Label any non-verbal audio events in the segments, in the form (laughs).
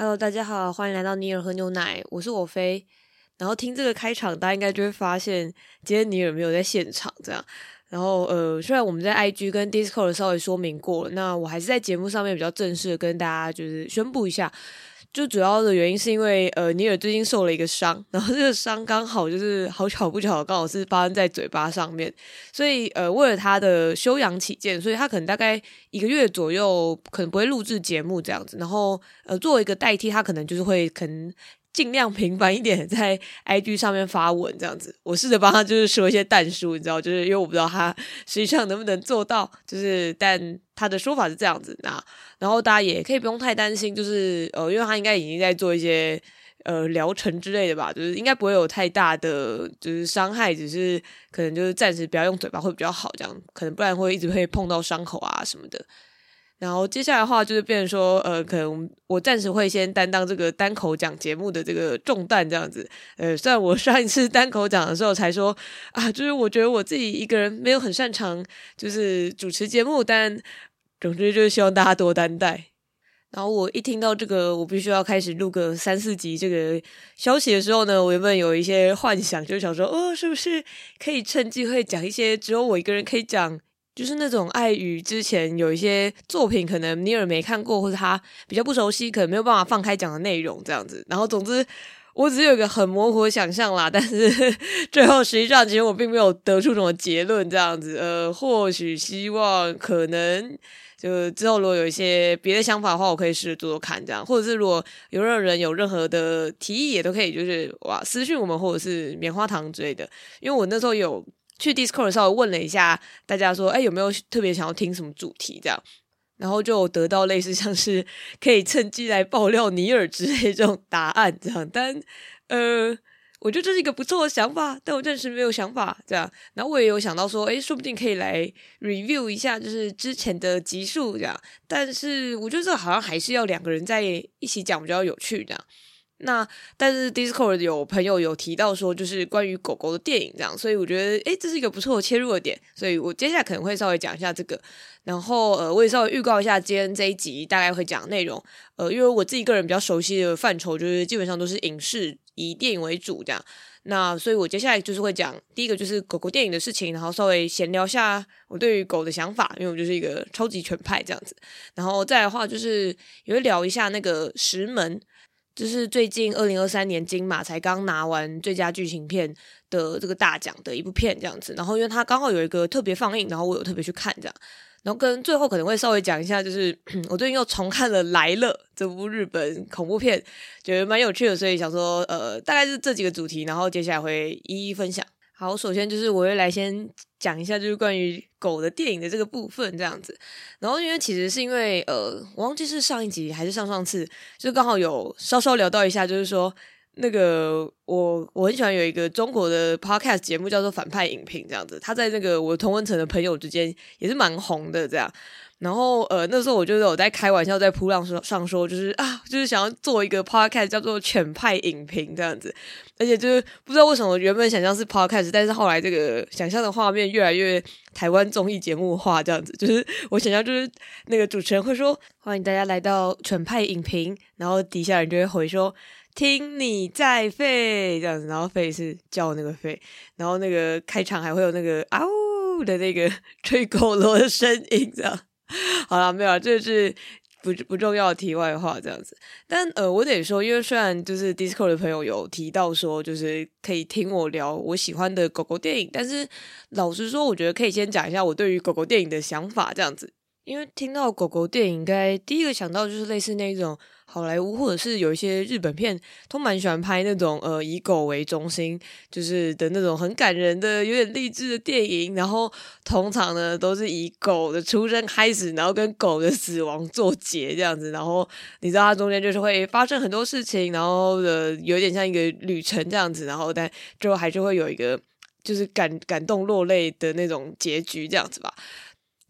Hello，大家好，欢迎来到尼尔喝牛奶，我是我飞。然后听这个开场，大家应该就会发现今天尼尔没有在现场，这样。然后呃，虽然我们在 IG 跟 Discord 稍微说明过了，那我还是在节目上面比较正式的跟大家就是宣布一下。就主要的原因是因为呃，尼尔最近受了一个伤，然后这个伤刚好就是好巧不巧，刚好是发生在嘴巴上面，所以呃，为了他的休养起见，所以他可能大概一个月左右可能不会录制节目这样子，然后呃，作为一个代替，他可能就是会可能。尽量频繁一点在 IG 上面发文这样子，我试着帮他就是说一些淡书，你知道，就是因为我不知道他实际上能不能做到，就是但他的说法是这样子，那然后大家也可以不用太担心，就是呃，因为他应该已经在做一些呃疗程之类的吧，就是应该不会有太大的就是伤害，只是可能就是暂时不要用嘴巴会比较好，这样可能不然会一直会碰到伤口啊什么的。然后接下来的话就是变成说，呃，可能我暂时会先担当这个单口讲节目的这个重担，这样子。呃，虽然我上一次单口讲的时候才说啊，就是我觉得我自己一个人没有很擅长，就是主持节目，但总之就是希望大家多担待。然后我一听到这个，我必须要开始录个三四集这个消息的时候呢，我原本有一些幻想，就想说，哦，是不是可以趁机会讲一些只有我一个人可以讲。就是那种碍于之前有一些作品，可能尼尔没看过，或者他比较不熟悉，可能没有办法放开讲的内容这样子。然后总之，我只是有一个很模糊的想象啦。但是 (laughs) 最后实际上，其实我并没有得出什么结论这样子。呃，或许希望可能就之后如果有一些别的想法的话，我可以试着做做看这样。或者是如果有任何人有任何的提议，也都可以就是哇私讯我们，或者是棉花糖之类的。因为我那时候有。去 Discord 的时候问了一下大家说，哎，有没有特别想要听什么主题这样，然后就得到类似像是可以趁机来爆料尼尔之类这种答案这样，但呃，我觉得这是一个不错的想法，但我暂时没有想法这样。然后我也有想到说，哎，说不定可以来 review 一下就是之前的集数这样，但是我觉得这好像还是要两个人在一起讲比较有趣这样。那但是 Discord 有朋友有提到说，就是关于狗狗的电影这样，所以我觉得诶，这是一个不错的切入的点，所以我接下来可能会稍微讲一下这个，然后呃，我也稍微预告一下今天这一集大概会讲内容，呃，因为我自己个人比较熟悉的范畴就是基本上都是影视，以电影为主这样，那所以我接下来就是会讲第一个就是狗狗电影的事情，然后稍微闲聊下我对于狗的想法，因为我就是一个超级全派这样子，然后再的话就是也会聊一下那个石门。就是最近二零二三年金马才刚拿完最佳剧情片的这个大奖的一部片这样子，然后因为它刚好有一个特别放映，然后我有特别去看这样，然后跟最后可能会稍微讲一下，就是 (clears throat) 我最近又重看了《来了》这部日本恐怖片，觉得蛮有趣的，所以想说呃大概是这几个主题，然后接下来会一一分享。好，首先就是我会来先讲一下，就是关于狗的电影的这个部分这样子。然后因为其实是因为呃，我忘记是上一集还是上上次，就刚好有稍稍聊到一下，就是说那个我我很喜欢有一个中国的 podcast 节目叫做反派影评这样子，他在那个我同温层的朋友之间也是蛮红的这样。然后呃，那时候我就有在开玩笑，在噗浪上说，就是啊，就是想要做一个 podcast 叫做“犬派影评”这样子，而且就是不知道为什么原本想象是 podcast，但是后来这个想象的画面越来越台湾综艺节目化，这样子，就是我想象就是那个主持人会说：“欢迎大家来到犬派影评”，然后底下人就会回说：“听你在吠”这样子，然后吠是叫那个吠，然后那个开场还会有那个嗷呜的那个吹狗螺的声音这样。(laughs) 好了，没有，这是不不重要的题外话，这样子。但呃，我得说，因为虽然就是 Discord 的朋友有提到说，就是可以听我聊我喜欢的狗狗电影，但是老实说，我觉得可以先讲一下我对于狗狗电影的想法，这样子。因为听到狗狗电影，应该第一个想到就是类似那种。好莱坞或者是有一些日本片，都蛮喜欢拍那种呃以狗为中心，就是的那种很感人的、有点励志的电影。然后通常呢都是以狗的出生开始，然后跟狗的死亡作结这样子。然后你知道它中间就是会发生很多事情，然后呃有点像一个旅程这样子。然后但最后还是会有一个就是感感动落泪的那种结局这样子吧。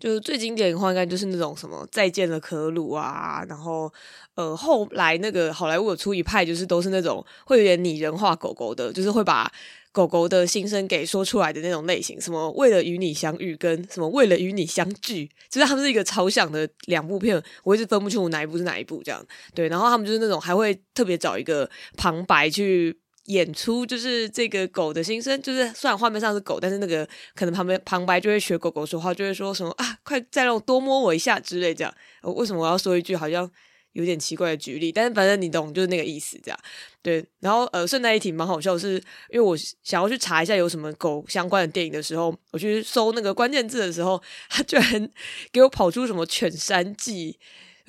就是最经典的话，应该就是那种什么再见了可鲁啊，然后呃后来那个好莱坞有出一派，就是都是那种会有点拟人化狗狗的，就是会把狗狗的心声给说出来的那种类型，什么为了与你相遇，跟什么为了与你相聚，就是他们是一个超像的两部片，我一直分不清楚哪一部是哪一部这样。对，然后他们就是那种还会特别找一个旁白去。演出就是这个狗的心声，就是虽然画面上是狗，但是那个可能旁边旁白就会学狗狗说话，就会说什么啊，快再让我多摸我一下之类这样。为什么我要说一句好像有点奇怪的举例？但是反正你懂，就是那个意思这样。对，然后呃，顺带一提蛮好笑的是，因为我想要去查一下有什么狗相关的电影的时候，我去搜那个关键字的时候，他居然给我跑出什么《犬山记》。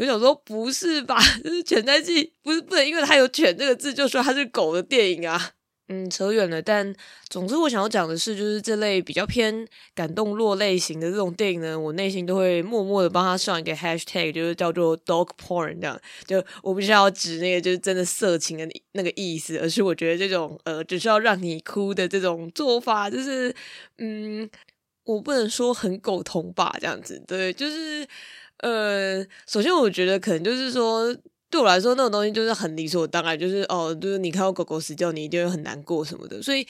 我想说，不是吧？就是《犬在记》，不是不能因为它有“犬”这个字就说它是狗的电影啊。嗯，扯远了。但总之，我想要讲的是，就是这类比较偏感动落泪型的这种电影呢，我内心都会默默的帮他上一个 hashtag，就是叫做 dog porn 这样。就我不是要指那个就是真的色情的那个意思，而是我觉得这种呃，只是要让你哭的这种做法，就是嗯，我不能说很苟同吧，这样子。对，就是。呃，首先我觉得可能就是说，对我来说那种东西就是很理所当然，就是哦，就是你看到狗狗死掉，你一定会很难过什么的，所以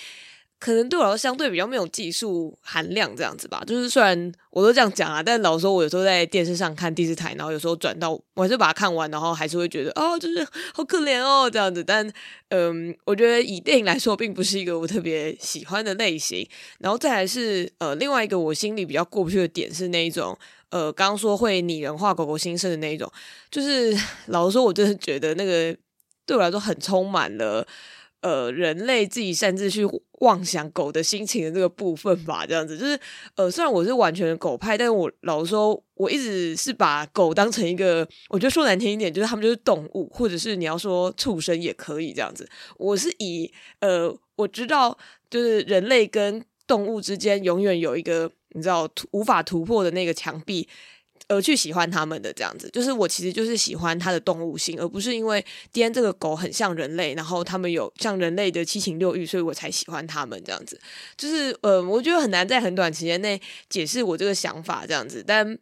可能对我来说相对比较没有技术含量这样子吧。就是虽然我都这样讲啊，但老说，我有时候在电视上看第四台，然后有时候转到，我还是把它看完，然后还是会觉得哦，就是好可怜哦这样子。但嗯、我觉得以电影来说，并不是一个我特别喜欢的类型。然后再来是呃，另外一个我心里比较过不去的点是那一种。呃，刚刚说会拟人化狗狗心声的那一种，就是 (laughs) 老实说，我真的觉得那个对我来说很充满了呃人类自己擅自去妄想狗的心情的这个部分吧。这样子，就是呃，虽然我是完全的狗派，但是我老实说，我一直是把狗当成一个，我觉得说难听一点，就是他们就是动物，或者是你要说畜生也可以这样子。我是以呃，我知道就是人类跟动物之间永远有一个。你知道无法突破的那个墙壁，而去喜欢他们的这样子，就是我其实就是喜欢它的动物性，而不是因为今天这个狗很像人类，然后他们有像人类的七情六欲，所以我才喜欢他们这样子。就是呃，我觉得很难在很短时间内解释我这个想法这样子，但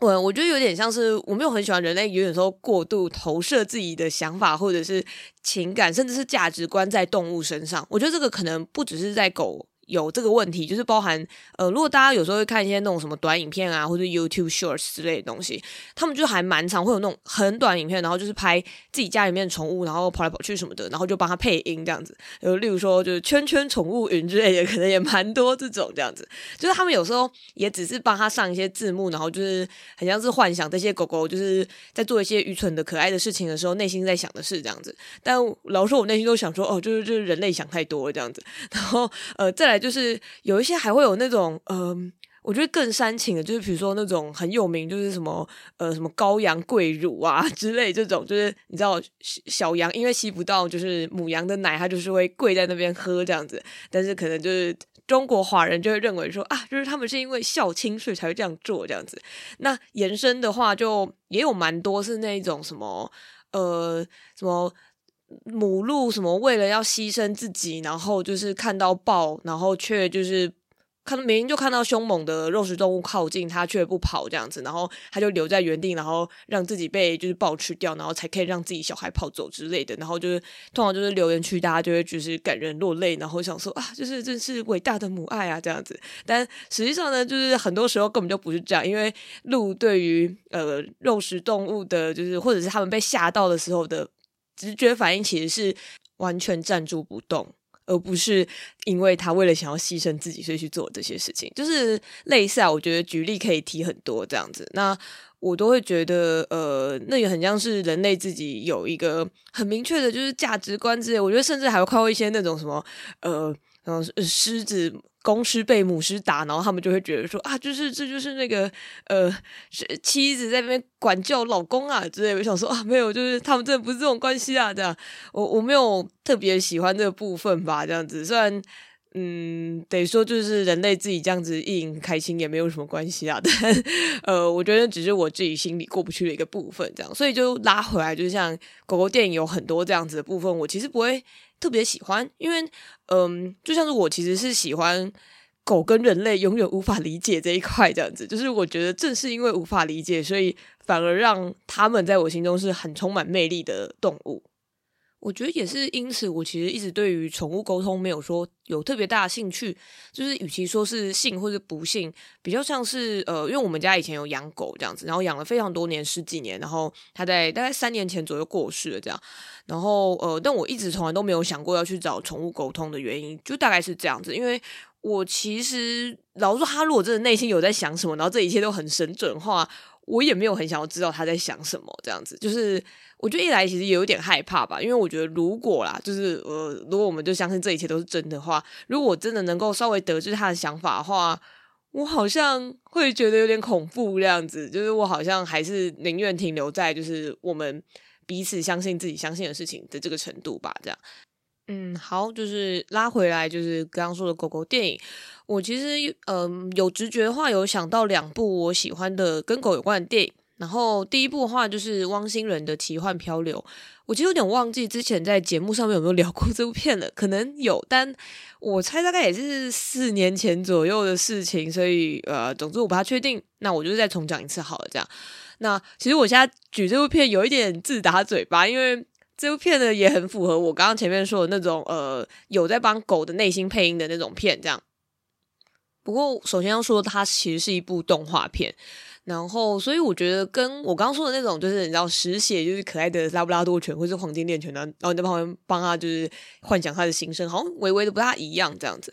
我我觉得有点像是我没有很喜欢人类，有点时候过度投射自己的想法或者是情感，甚至是价值观在动物身上。我觉得这个可能不只是在狗。有这个问题，就是包含呃，如果大家有时候会看一些那种什么短影片啊，或者 YouTube Shorts 之类的东西，他们就还蛮常会有那种很短影片，然后就是拍自己家里面宠物，然后跑来跑去什么的，然后就帮他配音这样子。呃，例如说就是圈圈宠物云之类的，可能也蛮多这种这样子。就是他们有时候也只是帮他上一些字幕，然后就是很像是幻想这些狗狗就是在做一些愚蠢的可爱的事情的时候，内心在想的是这样子。但老实说，我内心都想说，哦，就是就是人类想太多了这样子。然后呃，再来。就是有一些还会有那种，嗯、我觉得更煽情的，就是比如说那种很有名，就是什么，呃，什么羔羊跪乳啊 (laughs) 之类这种，就是你知道小羊因为吸不到就是母羊的奶，它就是会跪在那边喝这样子，但是可能就是中国华人就会认为说啊，就是他们是因为孝亲所以才会这样做这样子。那延伸的话，就也有蛮多是那种什么，呃，什么。母鹿什么为了要牺牲自己，然后就是看到豹，然后却就是看明明就看到凶猛的肉食动物靠近，它却不跑这样子，然后它就留在原地，然后让自己被就是豹吃掉，然后才可以让自己小孩跑走之类的。然后就是通常就是留言区大家就会就是感人落泪，然后想说啊，就是真是伟大的母爱啊这样子。但实际上呢，就是很多时候根本就不是这样，因为鹿对于呃肉食动物的，就是或者是他们被吓到的时候的。直觉反应其实是完全站住不动，而不是因为他为了想要牺牲自己，所以去做这些事情。就是类似啊，我觉得举例可以提很多这样子。那我都会觉得，呃，那也很像是人类自己有一个很明确的，就是价值观之类。我觉得甚至还会靠一些那种什么，呃，然后狮子。公狮被母狮打，然后他们就会觉得说啊，就是这就是那个呃，妻子在那边管教老公啊之类。我想说啊，没有，就是他们真的不是这种关系啊，这样。我我没有特别喜欢这个部分吧，这样子。虽然嗯，得说就是人类自己这样子意淫开心也没有什么关系啊，(laughs) 但呃，我觉得只是我自己心里过不去的一个部分，这样。所以就拉回来，就像狗狗电影有很多这样子的部分，我其实不会。特别喜欢，因为嗯，就像是我其实是喜欢狗跟人类永远无法理解这一块，这样子，就是我觉得正是因为无法理解，所以反而让他们在我心中是很充满魅力的动物。我觉得也是因此，我其实一直对于宠物沟通没有说有特别大的兴趣。就是与其说是信或者不信，比较像是呃，因为我们家以前有养狗这样子，然后养了非常多年，十几年，然后它在大概三年前左右过世了这样。然后呃，但我一直从来都没有想过要去找宠物沟通的原因，就大概是这样子。因为我其实老实说，他如果真的内心有在想什么，然后这一切都很神准的话，我也没有很想要知道他在想什么这样子，就是。我觉得一来其实也有点害怕吧，因为我觉得如果啦，就是呃，如果我们就相信这一切都是真的话，如果我真的能够稍微得知他的想法的话，我好像会觉得有点恐怖这样子。就是我好像还是宁愿停留在就是我们彼此相信自己相信的事情的这个程度吧。这样，嗯，好，就是拉回来，就是刚刚说的狗狗电影，我其实嗯、有直觉的话，有想到两部我喜欢的跟狗有关的电影。然后第一部的话就是汪星人的奇幻漂流，我其实有点忘记之前在节目上面有没有聊过这部片了，可能有，但我猜大概也是四年前左右的事情，所以呃，总之我不太确定，那我就再重讲一次好了，这样。那其实我现在举这部片有一点自打嘴巴，因为这部片呢也很符合我刚刚前面说的那种呃，有在帮狗的内心配音的那种片，这样。不过首先要说，它其实是一部动画片。然后，所以我觉得跟我刚刚说的那种，就是你知道，实写就是可爱的拉布拉多犬或是黄金猎犬呢，然后你在旁边帮他就是幻想他的心声，好像微微的不大一样这样子。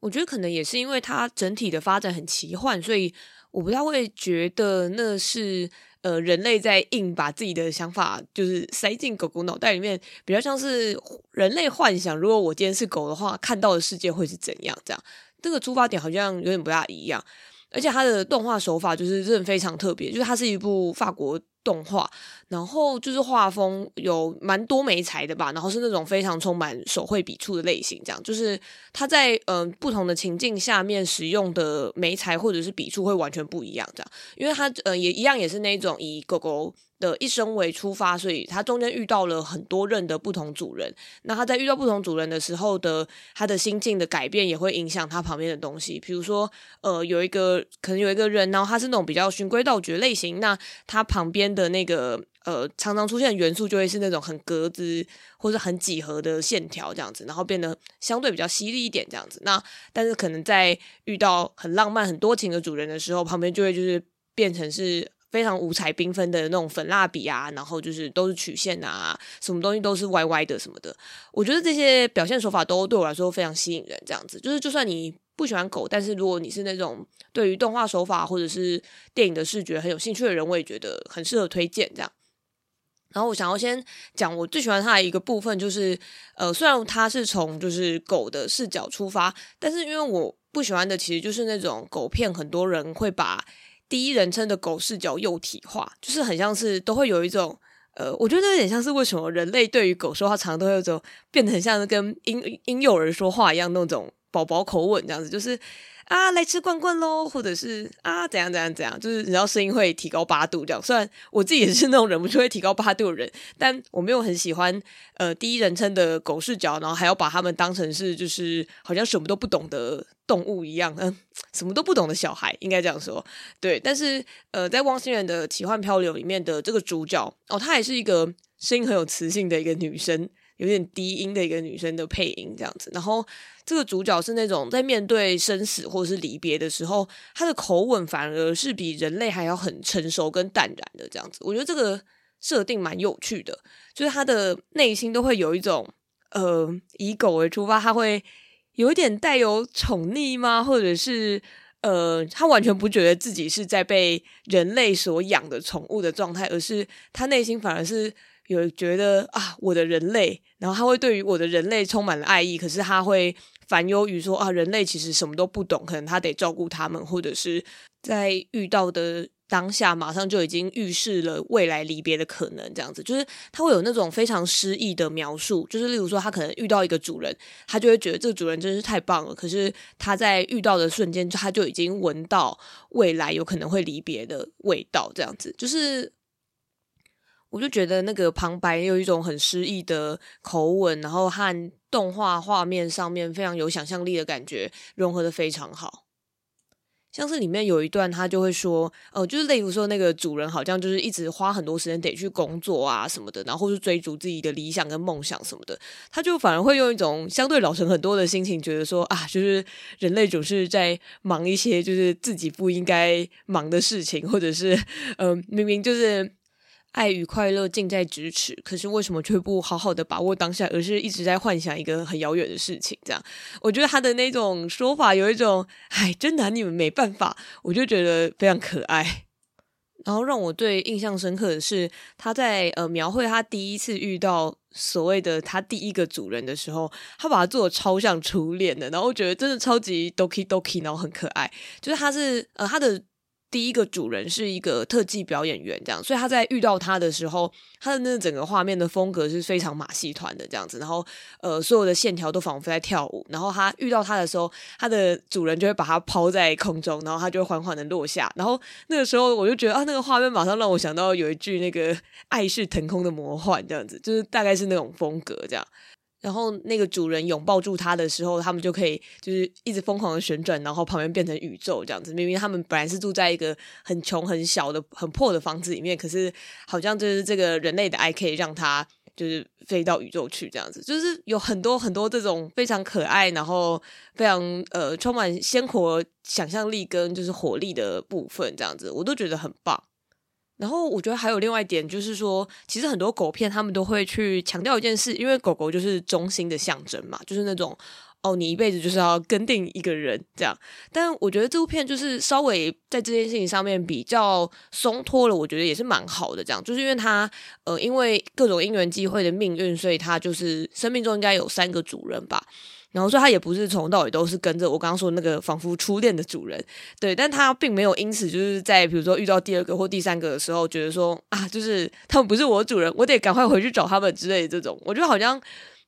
我觉得可能也是因为它整体的发展很奇幻，所以我不太会觉得那是呃人类在硬把自己的想法就是塞进狗狗脑袋里面，比较像是人类幻想，如果我今天是狗的话，看到的世界会是怎样这样。这个出发点好像有点不大一样。而且它的动画手法就是真的非常特别，就是它是一部法国动画，然后就是画风有蛮多媒材的吧，然后是那种非常充满手绘笔触的类型，这样就是它在嗯、呃、不同的情境下面使用的媒材或者是笔触会完全不一样，这样，因为它呃也一样也是那种以狗狗的一生为出发，所以他中间遇到了很多任的不同主人。那他在遇到不同主人的时候的他的心境的改变，也会影响他旁边的东西。比如说，呃，有一个可能有一个人，然后他是那种比较循规蹈矩类型，那他旁边的那个呃常常出现的元素就会是那种很格子或者很几何的线条这样子，然后变得相对比较犀利一点这样子。那但是可能在遇到很浪漫很多情的主人的时候，旁边就会就是变成是。非常五彩缤纷的那种粉蜡笔啊，然后就是都是曲线啊，什么东西都是歪歪的什么的。我觉得这些表现手法都对我来说非常吸引人。这样子，就是就算你不喜欢狗，但是如果你是那种对于动画手法或者是电影的视觉很有兴趣的人，我也觉得很适合推荐这样。然后我想要先讲我最喜欢它的一个部分，就是呃，虽然它是从就是狗的视角出发，但是因为我不喜欢的其实就是那种狗片，很多人会把。第一人称的狗视角幼体化，就是很像是都会有一种，呃，我觉得有点像是为什么人类对于狗说话，常常都会有种变得很像是跟婴婴幼儿说话一样那种宝宝口吻这样子，就是。啊，来吃罐罐喽，或者是啊，怎样怎样怎样，就是你知道声音会提高八度这样。虽然我自己也是那种忍不住会提高八度的人，但我没有很喜欢呃第一人称的狗视角，然后还要把他们当成是就是好像什么都不懂的动物一样，嗯，什么都不懂的小孩应该这样说。对，但是呃，在汪星人的奇幻漂流里面的这个主角哦，她也是一个声音很有磁性的一个女生。有点低音的一个女生的配音这样子，然后这个主角是那种在面对生死或者是离别的时候，他的口吻反而是比人类还要很成熟跟淡然的这样子。我觉得这个设定蛮有趣的，就是他的内心都会有一种呃以狗为出发，他会有一点带有宠溺吗？或者是呃他完全不觉得自己是在被人类所养的宠物的状态，而是他内心反而是。有觉得啊，我的人类，然后他会对于我的人类充满了爱意，可是他会烦忧于说啊，人类其实什么都不懂，可能他得照顾他们，或者是在遇到的当下，马上就已经预示了未来离别的可能，这样子，就是他会有那种非常诗意的描述，就是例如说，他可能遇到一个主人，他就会觉得这个主人真是太棒了，可是他在遇到的瞬间，他就已经闻到未来有可能会离别的味道，这样子，就是。我就觉得那个旁白有一种很诗意的口吻，然后和动画画面上面非常有想象力的感觉，融合得非常好。像是里面有一段，他就会说，呃，就是例如说那个主人好像就是一直花很多时间得去工作啊什么的，然后是追逐自己的理想跟梦想什么的，他就反而会用一种相对老成很多的心情，觉得说啊，就是人类总是在忙一些就是自己不应该忙的事情，或者是嗯、明明就是。爱与快乐近在咫尺，可是为什么却不好好的把握当下，而是一直在幻想一个很遥远的事情？这样，我觉得他的那种说法有一种，唉，真拿你们没办法，我就觉得非常可爱。然后让我最印象深刻的是，他在呃描绘他第一次遇到所谓的他第一个主人的时候，他把他做的超像初恋的，然后我觉得真的超级 doki doki，然后很可爱。就是他是呃他的。第一个主人是一个特技表演员，这样，所以他在遇到他的时候，他的那整个画面的风格是非常马戏团的这样子，然后呃，所有的线条都仿佛在跳舞。然后他遇到他的时候，他的主人就会把他抛在空中，然后他就会缓缓的落下。然后那个时候我就觉得啊，那个画面马上让我想到有一句那个 (laughs) “爱是腾空的魔幻”这样子，就是大概是那种风格这样。然后那个主人拥抱住他的时候，他们就可以就是一直疯狂的旋转，然后旁边变成宇宙这样子。明明他们本来是住在一个很穷、很小的、很破的房子里面，可是好像就是这个人类的爱可以让他就是飞到宇宙去这样子。就是有很多很多这种非常可爱，然后非常呃充满鲜活想象力跟就是活力的部分这样子，我都觉得很棒。然后我觉得还有另外一点，就是说，其实很多狗片他们都会去强调一件事，因为狗狗就是忠心的象征嘛，就是那种哦，你一辈子就是要跟定一个人这样。但我觉得这部片就是稍微在这件事情上面比较松脱了，我觉得也是蛮好的。这样就是因为他呃，因为各种因缘际会的命运，所以他就是生命中应该有三个主人吧。然后说他也不是从头到尾都是跟着我刚刚说的那个仿佛初恋的主人，对，但他并没有因此就是在比如说遇到第二个或第三个的时候，觉得说啊，就是他们不是我主人，我得赶快回去找他们之类的这种。我觉得好像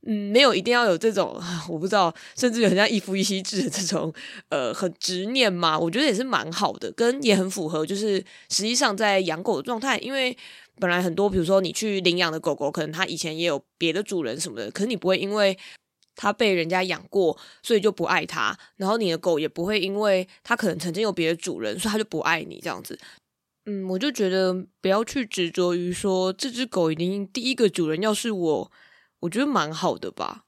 嗯，没有一定要有这种，我不知道，甚至有很像一夫一妻制的这种呃很执念嘛。我觉得也是蛮好的，跟也很符合，就是实际上在养狗的状态，因为本来很多比如说你去领养的狗狗，可能它以前也有别的主人什么的，可是你不会因为。他被人家养过，所以就不爱他。然后你的狗也不会因为他可能曾经有别的主人，所以他就不爱你这样子。嗯，我就觉得不要去执着于说这只狗一定第一个主人要是我，我觉得蛮好的吧。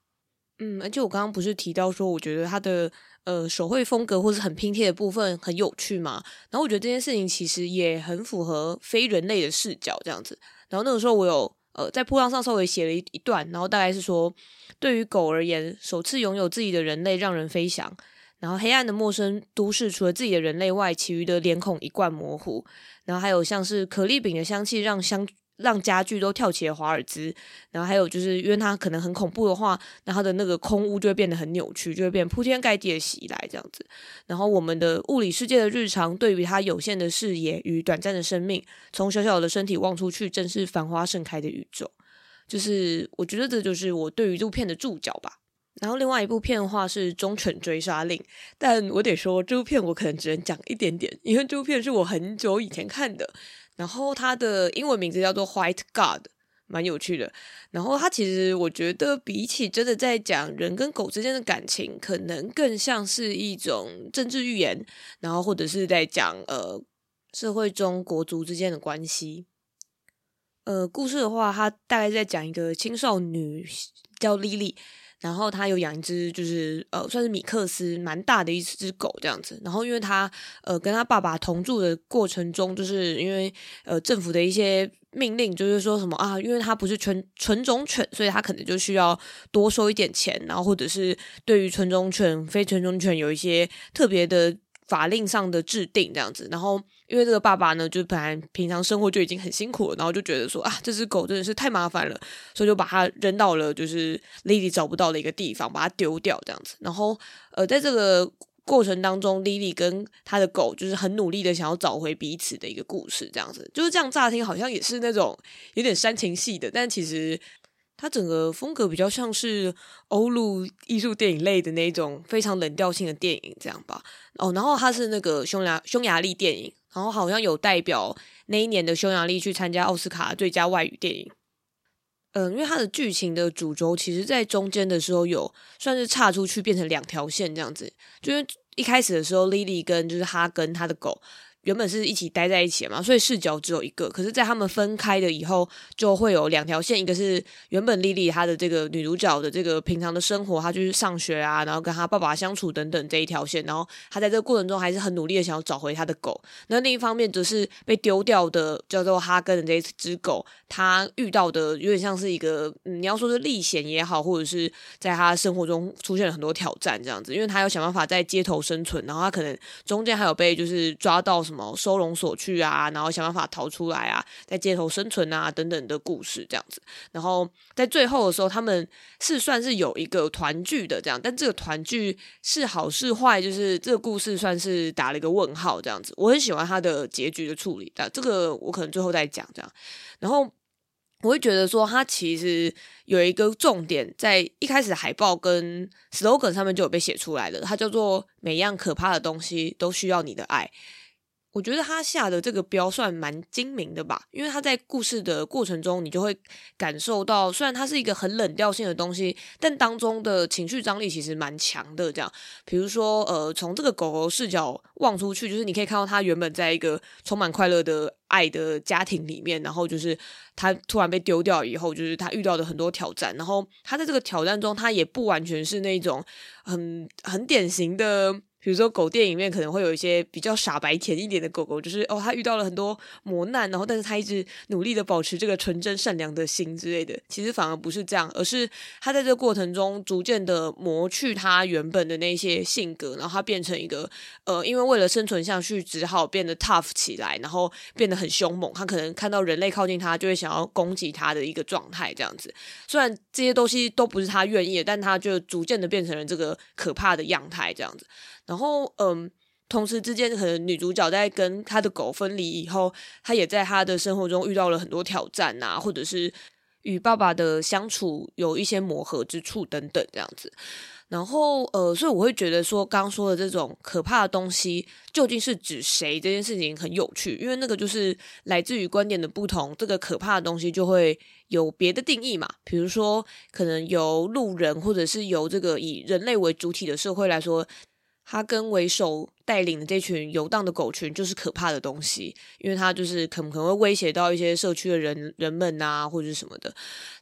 嗯，而且我刚刚不是提到说，我觉得他的呃手绘风格或是很拼贴的部分很有趣嘛。然后我觉得这件事情其实也很符合非人类的视角这样子。然后那个时候我有。呃，在铺浪上稍微写了一一段，然后大概是说，对于狗而言，首次拥有自己的人类让人飞翔。然后黑暗的陌生都市，除了自己的人类外，其余的脸孔一贯模糊。然后还有像是可丽饼的香气，让香。让家具都跳起了华尔兹，然后还有就是，因为它可能很恐怖的话，那它的那个空屋就会变得很扭曲，就会变铺天盖地的袭来这样子。然后我们的物理世界的日常，对于它有限的视野与短暂的生命，从小小的身体望出去，正是繁花盛开的宇宙。就是我觉得这就是我对于这部片的注脚吧。然后另外一部片的话是《忠犬追杀令》，但我得说这部片我可能只能讲一点点，因为这部片是我很久以前看的。然后它的英文名字叫做《White God》，蛮有趣的。然后它其实我觉得比起真的在讲人跟狗之间的感情，可能更像是一种政治寓言，然后或者是在讲呃社会中国族之间的关系。呃，故事的话，它大概在讲一个青少女叫莉莉。然后他有养一只，就是呃，算是米克斯，蛮大的一只狗这样子。然后因为他呃跟他爸爸同住的过程中，就是因为呃政府的一些命令，就是说什么啊，因为他不是纯纯种犬，所以他可能就需要多收一点钱，然后或者是对于纯种犬、非纯种犬有一些特别的。法令上的制定这样子，然后因为这个爸爸呢，就本来平常生活就已经很辛苦了，然后就觉得说啊，这只狗真的是太麻烦了，所以就把它扔到了就是莉莉找不到的一个地方，把它丢掉这样子。然后呃，在这个过程当中，莉莉跟他的狗就是很努力的想要找回彼此的一个故事，这样子就是这样乍听好像也是那种有点煽情戏的，但其实。它整个风格比较像是欧陆艺术电影类的那种非常冷调性的电影，这样吧。哦，然后它是那个匈牙匈牙利电影，然后好像有代表那一年的匈牙利去参加奥斯卡最佳外语电影。嗯，因为它的剧情的主轴，其实在中间的时候有算是岔出去，变成两条线这样子。就是一开始的时候，Lily 跟就是哈跟他的狗。原本是一起待在一起嘛，所以视角只有一个。可是，在他们分开的以后，就会有两条线，一个是原本莉莉她的这个女主角的这个平常的生活，她就是上学啊，然后跟她爸爸相处等等这一条线。然后她在这个过程中还是很努力的想要找回她的狗。那另一方面则是被丢掉的叫做哈根的这一只狗，它遇到的有点像是一个，你要说是历险也好，或者是在他生活中出现了很多挑战这样子，因为他要想办法在街头生存，然后他可能中间还有被就是抓到什么。么收容所去啊，然后想办法逃出来啊，在街头生存啊，等等的故事这样子。然后在最后的时候，他们是算是有一个团聚的这样，但这个团聚是好是坏，就是这个故事算是打了一个问号这样子。我很喜欢他的结局的处理，但这个我可能最后再讲这样。然后我会觉得说，他其实有一个重点，在一开始海报跟 slogan 上面就有被写出来了，它叫做“每样可怕的东西都需要你的爱”。我觉得他下的这个标算蛮精明的吧，因为他在故事的过程中，你就会感受到，虽然它是一个很冷调性的东西，但当中的情绪张力其实蛮强的。这样，比如说，呃，从这个狗狗视角望出去，就是你可以看到它原本在一个充满快乐的爱的家庭里面，然后就是它突然被丢掉以后，就是它遇到的很多挑战，然后它在这个挑战中，它也不完全是那种很很典型的。比如说狗电影里面可能会有一些比较傻白甜一点的狗狗，就是哦，它遇到了很多磨难，然后但是它一直努力的保持这个纯真善良的心之类的。其实反而不是这样，而是它在这个过程中逐渐的磨去它原本的那些性格，然后它变成一个呃，因为为了生存下去，只好变得 tough 起来，然后变得很凶猛。它可能看到人类靠近它，就会想要攻击它的一个状态，这样子。虽然这些东西都不是它愿意的，但它就逐渐的变成了这个可怕的样态，这样子。然然后，嗯，同时之间，可能女主角在跟她的狗分离以后，她也在她的生活中遇到了很多挑战啊，或者是与爸爸的相处有一些磨合之处等等这样子。然后，呃，所以我会觉得说，刚刚说的这种可怕的东西究竟是指谁这件事情很有趣，因为那个就是来自于观点的不同，这个可怕的东西就会有别的定义嘛。比如说，可能由路人，或者是由这个以人类为主体的社会来说。他跟为首带领的这群游荡的狗群就是可怕的东西，因为他就是可能可能会威胁到一些社区的人人们啊，或者是什么的。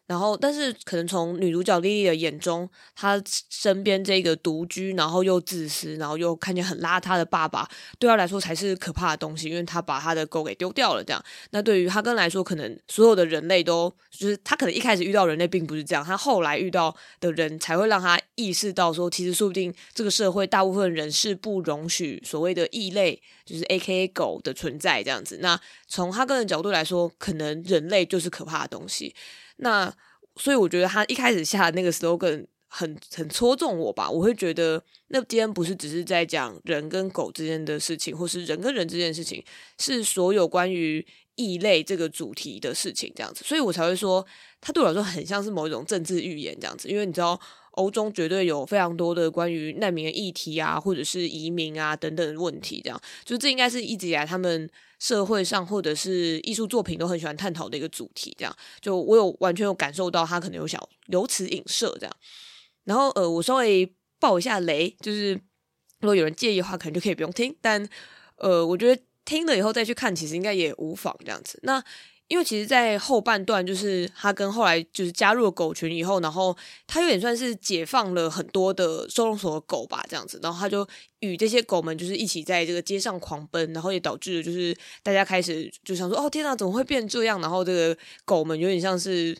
然后，但是可能从女主角莉莉的眼中，她身边这个独居，然后又自私，然后又看见很邋遢的爸爸，对她来说才是可怕的东西，因为她把她的狗给丢掉了。这样，那对于哈根来说，可能所有的人类都就是他可能一开始遇到人类并不是这样，他后来遇到的人才会让他意识到说，其实说不定这个社会大部分人是不容许所谓的异类，就是 AKA 狗的存在这样子。那从哈根的角度来说，可能人类就是可怕的东西。那所以我觉得他一开始下的那个 slogan 很很戳中我吧，我会觉得那今天不是只是在讲人跟狗之间的事情，或是人跟人之间的事情，是所有关于异类这个主题的事情这样子，所以我才会说他对我来说很像是某一种政治预言这样子，因为你知道欧中绝对有非常多的关于难民的议题啊，或者是移民啊等等的问题，这样就这应该是一直以来他们。社会上或者是艺术作品都很喜欢探讨的一个主题，这样。就我有完全有感受到他可能有想由此影射这样，然后呃，我稍微爆一下雷，就是如果有人介意的话，可能就可以不用听，但呃，我觉得听了以后再去看，其实应该也无妨这样子。那因为其实，在后半段，就是他跟后来就是加入了狗群以后，然后他有点算是解放了很多的收容所的狗吧，这样子，然后他就与这些狗们就是一起在这个街上狂奔，然后也导致了就是大家开始就想说，哦天哪，怎么会变这样？然后这个狗们有点像是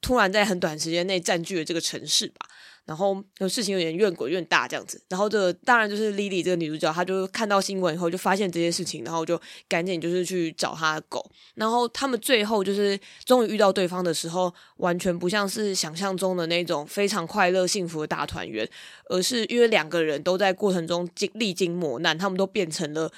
突然在很短时间内占据了这个城市吧。然后事情有点怨鬼怨大这样子，然后这个当然就是 Lily 这个女主角，她就看到新闻以后就发现这些事情，然后就赶紧就是去找她的狗，然后他们最后就是终于遇到对方的时候，完全不像是想象中的那种非常快乐幸福的大团圆，而是因为两个人都在过程中经历经磨难，他们都变成了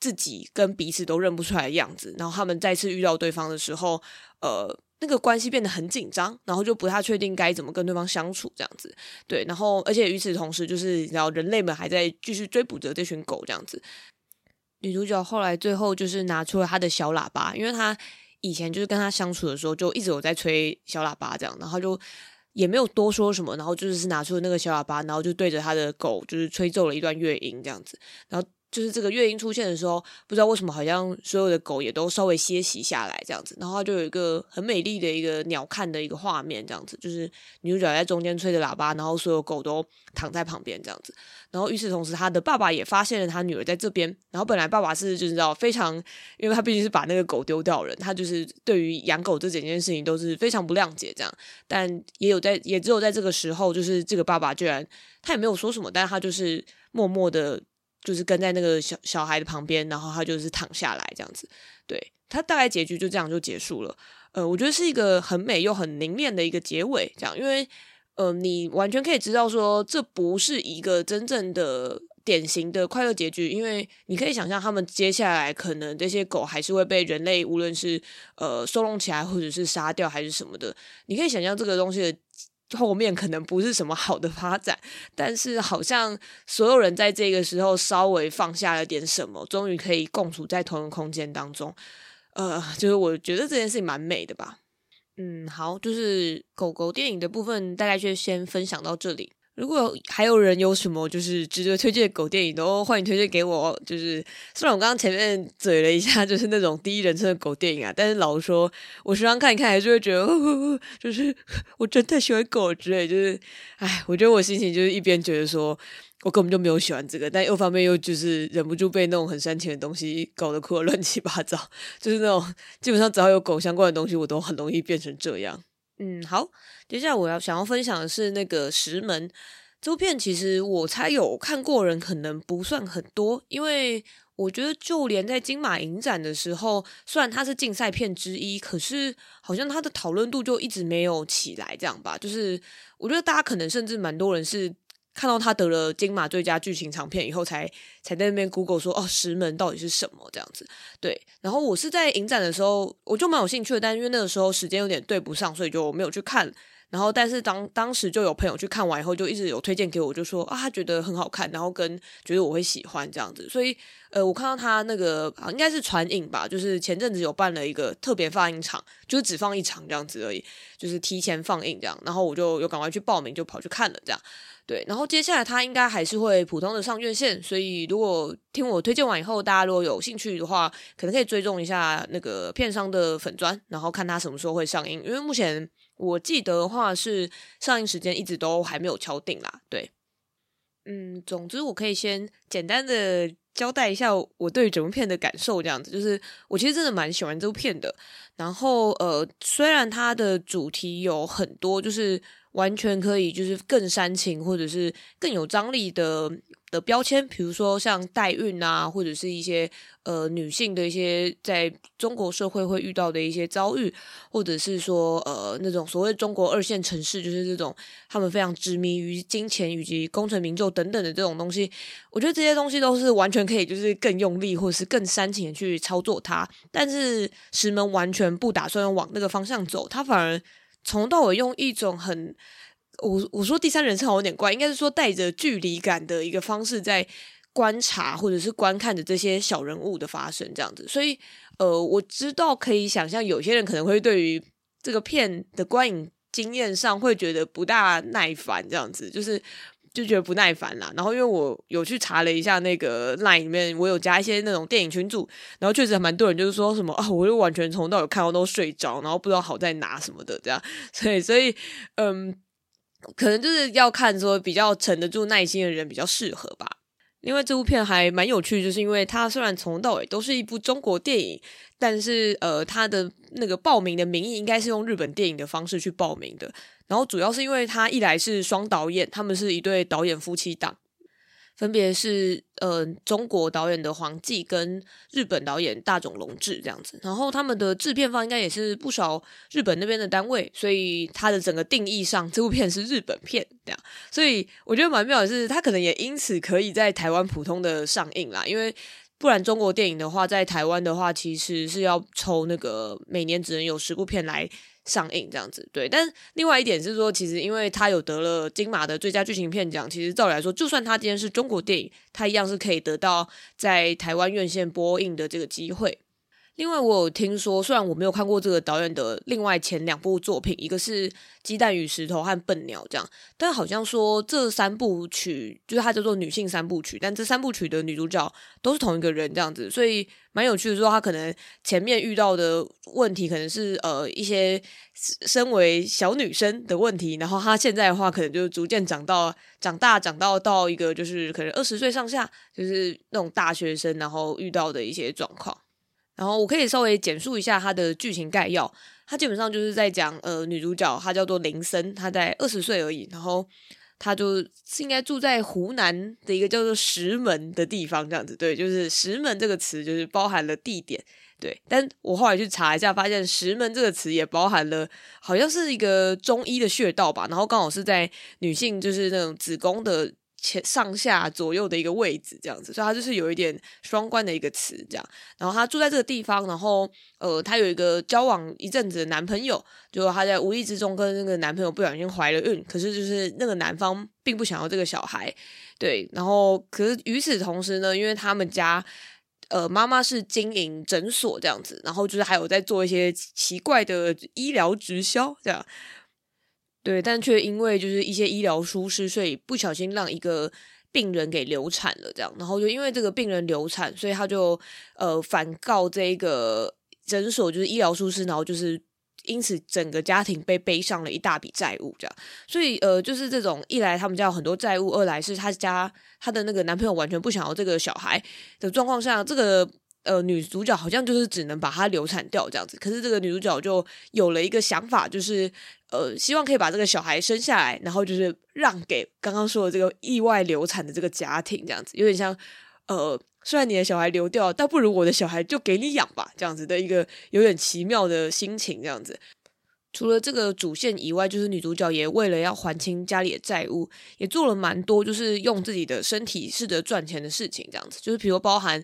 自己跟彼此都认不出来的样子，然后他们再次遇到对方的时候，呃。那个关系变得很紧张，然后就不太确定该怎么跟对方相处这样子，对，然后而且与此同时，就是然后人类们还在继续追捕着这群狗这样子。女主角后来最后就是拿出了她的小喇叭，因为她以前就是跟他相处的时候，就一直有在吹小喇叭这样，然后就也没有多说什么，然后就是拿出了那个小喇叭，然后就对着他的狗就是吹奏了一段乐音这样子，然后。就是这个乐音出现的时候，不知道为什么，好像所有的狗也都稍微歇息下来这样子，然后就有一个很美丽的一个鸟瞰的一个画面这样子，就是女主角在中间吹着喇叭，然后所有狗都躺在旁边这样子，然后与此同时，他的爸爸也发现了他女儿在这边，然后本来爸爸是就是知道非常，因为他毕竟是把那个狗丢掉人，他就是对于养狗这整件事情都是非常不谅解这样，但也有在也只有在这个时候，就是这个爸爸居然他也没有说什么，但是他就是默默的。就是跟在那个小小孩的旁边，然后他就是躺下来这样子，对，他大概结局就这样就结束了。呃，我觉得是一个很美又很凝练的一个结尾，这样，因为呃，你完全可以知道说这不是一个真正的典型的快乐结局，因为你可以想象他们接下来可能这些狗还是会被人类无论是呃收容起来或者是杀掉还是什么的，你可以想象这个东西的。后面可能不是什么好的发展，但是好像所有人在这个时候稍微放下了点什么，终于可以共处在同一个空间当中。呃，就是我觉得这件事情蛮美的吧。嗯，好，就是狗狗电影的部分，大概就先分享到这里。如果还有人有什么就是值得推荐的狗电影的，都欢迎推荐给我。就是虽然我刚刚前面嘴了一下，就是那种第一人称的狗电影啊，但是老实说，我时常看一看，还是会觉得，呵 (laughs) 呵就是我真的喜欢狗之类。就是，哎，我觉得我心情就是一边觉得说我根本就没有喜欢这个，但一方面又就是忍不住被那种很煽情的东西搞得哭得乱七八糟。(laughs) 就是那种基本上只要有狗相关的东西，我都很容易变成这样。嗯，好，接下来我要想要分享的是那个《石门》这部片。其实我猜有看过人可能不算很多，因为我觉得就连在金马影展的时候，虽然它是竞赛片之一，可是好像它的讨论度就一直没有起来，这样吧。就是我觉得大家可能甚至蛮多人是。看到他得了金马最佳剧情长片以后才，才在那边 Google 说哦，石门到底是什么这样子？对，然后我是在影展的时候，我就蛮有兴趣的，但因为那个时候时间有点对不上，所以就没有去看。然后，但是当当时就有朋友去看完以后，就一直有推荐给我，就说啊，他觉得很好看，然后跟觉得我会喜欢这样子。所以，呃，我看到他那个啊，应该是传影吧，就是前阵子有办了一个特别放映场，就是只放一场这样子而已，就是提前放映这样。然后我就有赶快去报名，就跑去看了这样。对，然后接下来他应该还是会普通的上院线，所以如果听我推荐完以后，大家如果有兴趣的话，可能可以追踪一下那个片商的粉专，然后看他什么时候会上映，因为目前。我记得的话是上映时间一直都还没有敲定啦，对，嗯，总之我可以先简单的交代一下我对整部片的感受，这样子，就是我其实真的蛮喜欢这部片的。然后呃，虽然它的主题有很多，就是完全可以就是更煽情或者是更有张力的。的标签，比如说像代孕啊，或者是一些呃女性的一些在中国社会会遇到的一些遭遇，或者是说呃那种所谓中国二线城市，就是这种他们非常执迷于金钱以及功成名就等等的这种东西，我觉得这些东西都是完全可以就是更用力或者是更煽情的去操作它。但是石门完全不打算往那个方向走，他反而从到尾用一种很。我我说第三人称好像有点怪，应该是说带着距离感的一个方式在观察或者是观看着这些小人物的发生这样子，所以呃，我知道可以想象有些人可能会对于这个片的观影经验上会觉得不大耐烦这样子，就是就觉得不耐烦啦。然后因为我有去查了一下那个 Line 里面，我有加一些那种电影群组，然后确实还蛮多人就是说什么啊，我就完全从头到尾看到都睡着，然后不知道好在哪什么的这样，(laughs) 所以所以嗯。可能就是要看说比较沉得住耐心的人比较适合吧。另外，这部片还蛮有趣，就是因为它虽然从头到尾都是一部中国电影，但是呃，它的那个报名的名义应该是用日本电影的方式去报名的。然后主要是因为它一来是双导演，他们是一对导演夫妻档。分别是呃中国导演的黄季跟日本导演大冢隆志这样子，然后他们的制片方应该也是不少日本那边的单位，所以它的整个定义上，这部片是日本片这样，所以我觉得蛮妙的是，它可能也因此可以在台湾普通的上映啦，因为不然中国电影的话，在台湾的话其实是要抽那个每年只能有十部片来。上映这样子，对，但另外一点是说，其实因为他有得了金马的最佳剧情片奖，其实照理来说，就算他今天是中国电影，他一样是可以得到在台湾院线播映的这个机会。另外，我有听说，虽然我没有看过这个导演的另外前两部作品，一个是《鸡蛋与石头》和《笨鸟》这样，但好像说这三部曲就是它叫做女性三部曲，但这三部曲的女主角都是同一个人这样子，所以蛮有趣的。说她可能前面遇到的问题可能是呃一些身为小女生的问题，然后她现在的话可能就逐渐长到长大，长到到一个就是可能二十岁上下，就是那种大学生，然后遇到的一些状况。然后我可以稍微简述一下它的剧情概要，它基本上就是在讲，呃，女主角她叫做林森，她在二十岁而已，然后她就是应该住在湖南的一个叫做石门的地方，这样子，对，就是石门这个词就是包含了地点，对，但我后来去查一下，发现石门这个词也包含了好像是一个中医的穴道吧，然后刚好是在女性就是那种子宫的。前上下左右的一个位置，这样子，所以它就是有一点双关的一个词，这样。然后他住在这个地方，然后呃，他有一个交往一阵子的男朋友，就他在无意之中跟那个男朋友不小心怀了孕，可是就是那个男方并不想要这个小孩，对。然后可是与此同时呢，因为他们家呃妈妈是经营诊所这样子，然后就是还有在做一些奇怪的医疗直销这样。对，但却因为就是一些医疗疏失，所以不小心让一个病人给流产了，这样，然后就因为这个病人流产，所以他就呃反告这个诊所就是医疗疏失，然后就是因此整个家庭被背上了一大笔债务，这样，所以呃就是这种一来他们家有很多债务，二来是他家他的那个男朋友完全不想要这个小孩的状况下，这个。呃，女主角好像就是只能把她流产掉这样子，可是这个女主角就有了一个想法，就是呃，希望可以把这个小孩生下来，然后就是让给刚刚说的这个意外流产的这个家庭这样子，有点像呃，虽然你的小孩流掉，倒不如我的小孩就给你养吧，这样子的一个有点奇妙的心情这样子。除了这个主线以外，就是女主角也为了要还清家里的债务，也做了蛮多就是用自己的身体试着赚钱的事情，这样子，就是比如包含。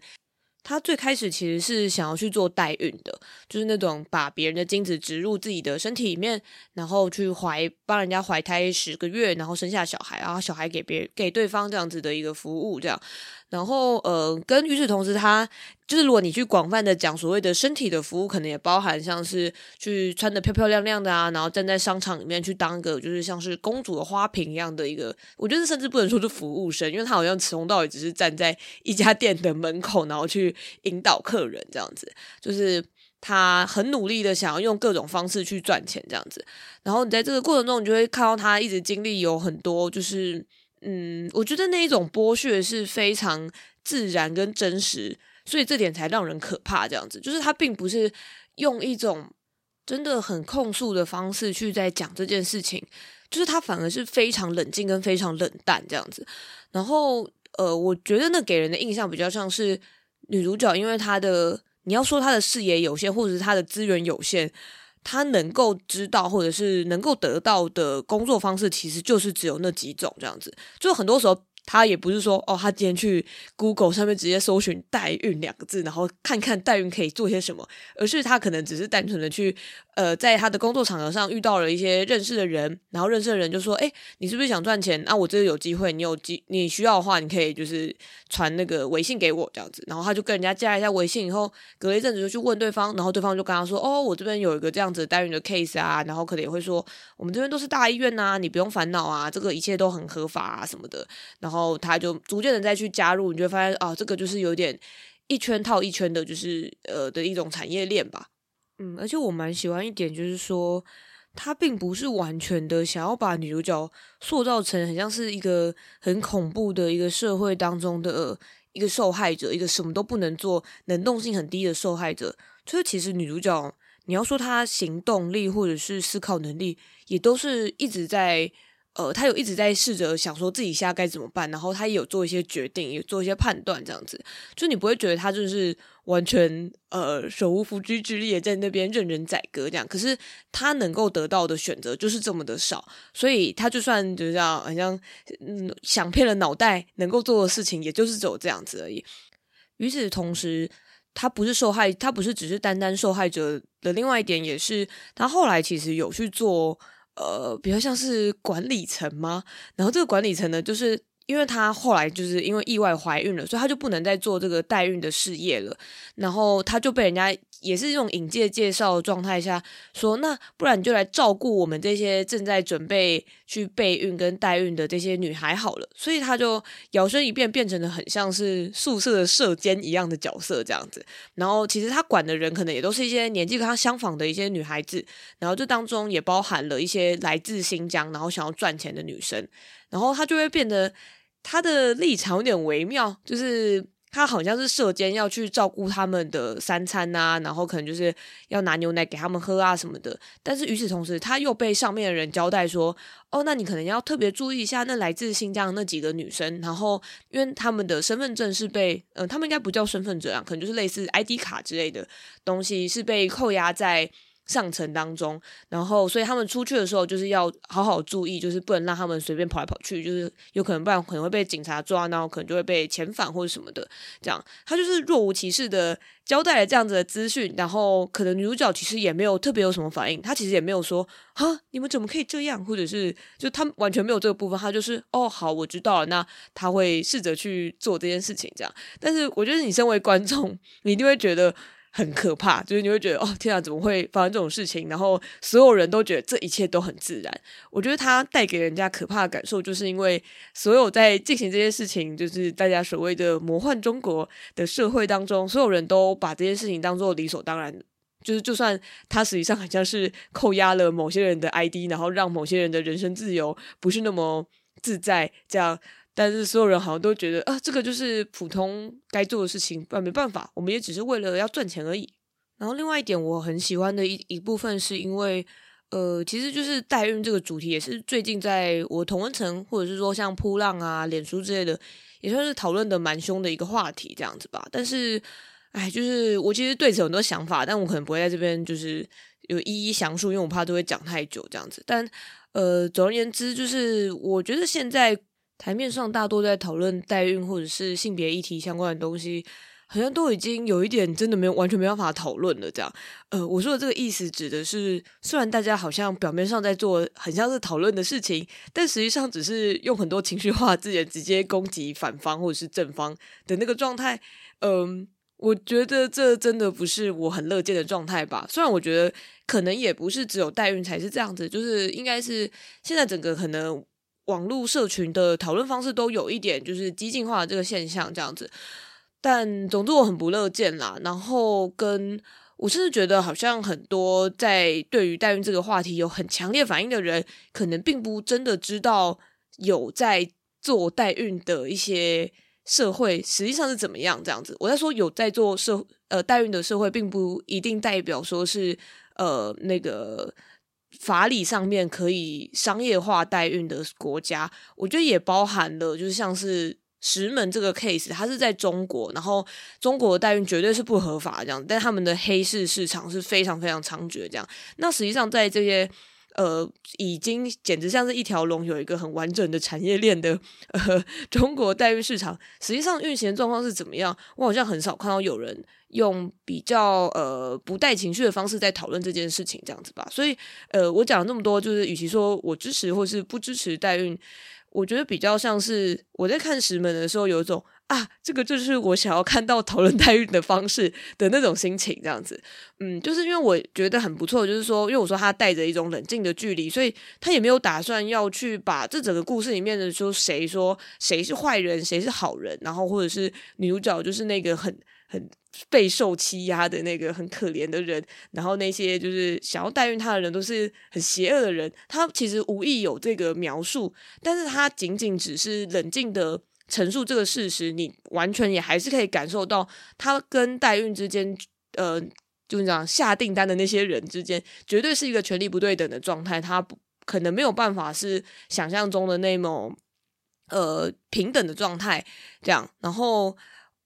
他最开始其实是想要去做代孕的，就是那种把别人的精子植入自己的身体里面，然后去怀帮人家怀胎十个月，然后生下小孩，然后小孩给别给对方这样子的一个服务，这样。然后呃，跟与此同时，他就是如果你去广泛的讲所谓的身体的服务，可能也包含像是去穿得漂漂亮亮的啊，然后站在商场里面去当个就是像是公主的花瓶一样的一个，我觉得甚至不能说是服务生，因为他好像从到尾只是站在一家店的门口，然后去引导客人这样子，就是他很努力的想要用各种方式去赚钱这样子。然后你在这个过程中，你就会看到他一直经历有很多就是。嗯，我觉得那一种剥削是非常自然跟真实，所以这点才让人可怕。这样子，就是他并不是用一种真的很控诉的方式去在讲这件事情，就是他反而是非常冷静跟非常冷淡这样子。然后，呃，我觉得那给人的印象比较像是女主角，因为她的你要说她的视野有限，或者是她的资源有限。他能够知道或者是能够得到的工作方式，其实就是只有那几种这样子，就很多时候。他也不是说哦，他今天去 Google 上面直接搜寻“代孕”两个字，然后看看代孕可以做些什么，而是他可能只是单纯的去呃，在他的工作场合上遇到了一些认识的人，然后认识的人就说：“哎，你是不是想赚钱？那、啊、我这里有机会，你有机你需要的话，你可以就是传那个微信给我这样子。”然后他就跟人家加一下微信，以后隔了一阵子就去问对方，然后对方就跟他说：“哦，我这边有一个这样子代孕的 case 啊，然后可能也会说我们这边都是大医院呐、啊，你不用烦恼啊，这个一切都很合法啊什么的。”然后。然后他就逐渐的再去加入，你就会发现啊，这个就是有点一圈套一圈的，就是呃的一种产业链吧。嗯，而且我蛮喜欢一点，就是说他并不是完全的想要把女主角塑造成很像是一个很恐怖的一个社会当中的一个受害者，一个什么都不能做、能动性很低的受害者。就是其实女主角，你要说她行动力或者是思考能力，也都是一直在。呃，他有一直在试着想说自己现在该怎么办，然后他也有做一些决定，也做一些判断，这样子，就你不会觉得他就是完全呃手无缚鸡之力在那边任人宰割这样，可是他能够得到的选择就是这么的少，所以他就算就是这样，好像嗯想骗了脑袋，能够做的事情也就是只有这样子而已。与此同时，他不是受害，他不是只是单单受害者的另外一点，也是他后来其实有去做。呃，比较像是管理层吗？然后这个管理层呢，就是因为她后来就是因为意外怀孕了，所以她就不能再做这个代孕的事业了。然后她就被人家也是这种引介介绍的状态下说，那不然你就来照顾我们这些正在准备去备孕跟代孕的这些女孩好了。所以她就摇身一变，变成了很像是宿舍的舍监一样的角色这样子。然后其实她管的人可能也都是一些年纪跟她相仿的一些女孩子，然后这当中也包含了一些来自新疆然后想要赚钱的女生。然后他就会变得他的立场有点微妙，就是他好像是舍监要去照顾他们的三餐啊，然后可能就是要拿牛奶给他们喝啊什么的。但是与此同时，他又被上面的人交代说：“哦，那你可能要特别注意一下那来自新疆那几个女生，然后因为他们的身份证是被……呃，他们应该不叫身份证啊，可能就是类似 ID 卡之类的东西是被扣押在。”上层当中，然后所以他们出去的时候就是要好好注意，就是不能让他们随便跑来跑去，就是有可能不然可能会被警察抓，然后可能就会被遣返或者什么的。这样他就是若无其事的交代了这样子的资讯，然后可能女主角其实也没有特别有什么反应，她其实也没有说啊你们怎么可以这样，或者是就他完全没有这个部分，他就是哦好我知道了，那他会试着去做这件事情这样。但是我觉得你身为观众，你一定会觉得。很可怕，就是你会觉得哦，天啊，怎么会发生这种事情？然后所有人都觉得这一切都很自然。我觉得它带给人家可怕的感受，就是因为所有在进行这些事情，就是大家所谓的魔幻中国的社会当中，所有人都把这件事情当做理所当然。就是就算它实际上好像是扣押了某些人的 ID，然后让某些人的人身自由不是那么自在，这样。但是所有人好像都觉得啊，这个就是普通该做的事情，不然没办法，我们也只是为了要赚钱而已。然后另外一点我很喜欢的一一部分，是因为呃，其实就是代孕这个主题，也是最近在我同温层或者是说像扑浪啊、脸书之类的，也算是讨论的蛮凶的一个话题这样子吧。但是，哎，就是我其实对此很多想法，但我可能不会在这边就是有一一详述，因为我怕都会讲太久这样子。但呃，总而言之，就是我觉得现在。台面上大多在讨论代孕或者是性别议题相关的东西，好像都已经有一点真的没有完全没办法讨论了。这样，呃，我说的这个意思指的是，虽然大家好像表面上在做很像是讨论的事情，但实际上只是用很多情绪化字眼直接攻击反方或者是正方的那个状态。嗯，我觉得这真的不是我很乐见的状态吧。虽然我觉得可能也不是只有代孕才是这样子，就是应该是现在整个可能。网络社群的讨论方式都有一点就是激进化的这个现象这样子，但总之我很不乐见啦。然后跟我甚至觉得好像很多在对于代孕这个话题有很强烈反应的人，可能并不真的知道有在做代孕的一些社会实际上是怎么样这样子。我在说有在做社呃代孕的社会，并不一定代表说是呃那个。法理上面可以商业化代孕的国家，我觉得也包含了，就是像是石门这个 case，它是在中国，然后中国的代孕绝对是不合法这样，但他们的黑市市场是非常非常猖獗这样。那实际上在这些。呃，已经简直像是一条龙，有一个很完整的产业链的呃中国代孕市场，实际上运行状况是怎么样？我好像很少看到有人用比较呃不带情绪的方式在讨论这件事情，这样子吧。所以呃，我讲了这么多，就是与其说我支持或是不支持代孕，我觉得比较像是我在看石门的时候有一种。啊，这个就是我想要看到讨论代孕的方式的那种心情，这样子，嗯，就是因为我觉得很不错，就是说，因为我说他带着一种冷静的距离，所以他也没有打算要去把这整个故事里面的说谁说谁是坏人，谁是好人，然后或者是女主角就是那个很很备受欺压的那个很可怜的人，然后那些就是想要代孕他的人都是很邪恶的人，他其实无意有这个描述，但是他仅仅只是冷静的。陈述这个事实，你完全也还是可以感受到，他跟代孕之间，呃，就是讲下订单的那些人之间，绝对是一个权力不对等的状态。他不可能没有办法是想象中的那么，呃，平等的状态。这样，然后，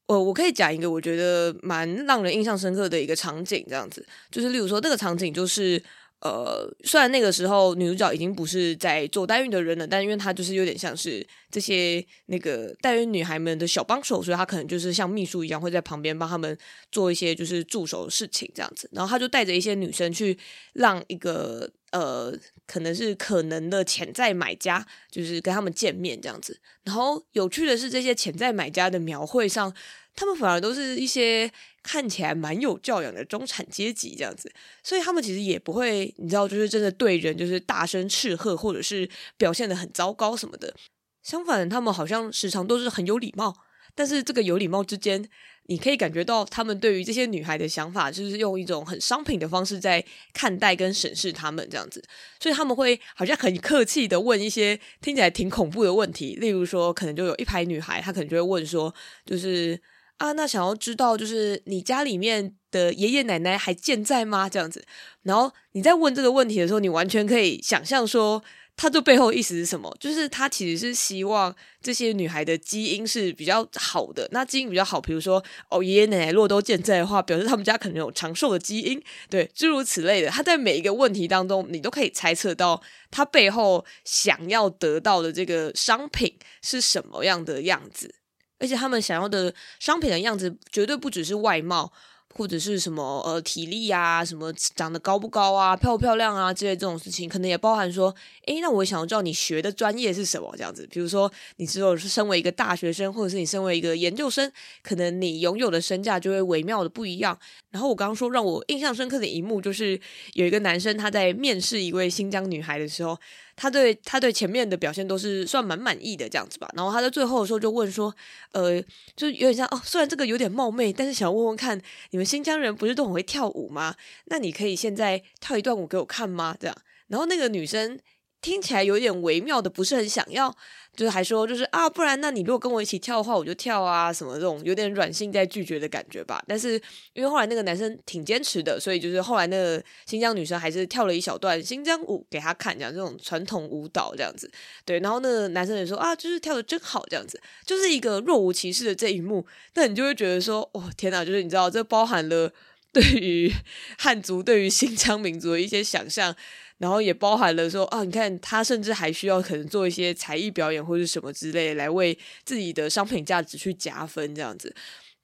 呃，我可以讲一个我觉得蛮让人印象深刻的一个场景，这样子，就是例如说，这个场景就是。呃，虽然那个时候女主角已经不是在做代孕的人了，但因为她就是有点像是这些那个代孕女孩们的小帮手，所以她可能就是像秘书一样，会在旁边帮他们做一些就是助手的事情这样子。然后她就带着一些女生去让一个呃，可能是可能的潜在买家，就是跟他们见面这样子。然后有趣的是，这些潜在买家的描绘上，他们反而都是一些看起来蛮有教养的中产阶级这样子。所以他们其实也不会，你知道，就是真的对人就是大声斥喝，或者是表现得很糟糕什么的。相反，他们好像时常都是很有礼貌。但是这个有礼貌之间，你可以感觉到他们对于这些女孩的想法，就是用一种很商品的方式在看待跟审视他们这样子，所以他们会好像很客气的问一些听起来挺恐怖的问题，例如说，可能就有一排女孩，她可能就会问说，就是啊，那想要知道，就是你家里面的爷爷奶奶还健在吗？这样子，然后你在问这个问题的时候，你完全可以想象说。他这背后意思是什么？就是他其实是希望这些女孩的基因是比较好的。那基因比较好，比如说哦，爷爷奶奶若都健在的话，表示他们家可能有长寿的基因，对，诸如此类的。他在每一个问题当中，你都可以猜测到他背后想要得到的这个商品是什么样的样子，而且他们想要的商品的样子绝对不只是外貌。或者是什么呃体力啊，什么长得高不高啊，漂不漂亮啊之类这种事情，可能也包含说，诶，那我想要知道你学的专业是什么这样子。比如说，你只有是身为一个大学生，或者是你身为一个研究生，可能你拥有的身价就会微妙的不一样。然后我刚刚说让我印象深刻的一幕，就是有一个男生他在面试一位新疆女孩的时候。他对他对前面的表现都是算蛮满意的这样子吧，然后他在最后的时候就问说，呃，就有点像哦，虽然这个有点冒昧，但是想问问看，你们新疆人不是都很会跳舞吗？那你可以现在跳一段舞给我看吗？这样，然后那个女生。听起来有点微妙的，不是很想要，就是还说就是啊，不然那你如果跟我一起跳的话，我就跳啊，什么这种有点软性在拒绝的感觉吧。但是因为后来那个男生挺坚持的，所以就是后来那个新疆女生还是跳了一小段新疆舞给他看，讲这种传统舞蹈这样子。对，然后那个男生也说啊，就是跳得真好，这样子，就是一个若无其事的这一幕，那你就会觉得说，哦天哪，就是你知道这包含了对于 (laughs) 汉族、对于新疆民族的一些想象。然后也包含了说啊，你看他甚至还需要可能做一些才艺表演或者什么之类，来为自己的商品价值去加分这样子。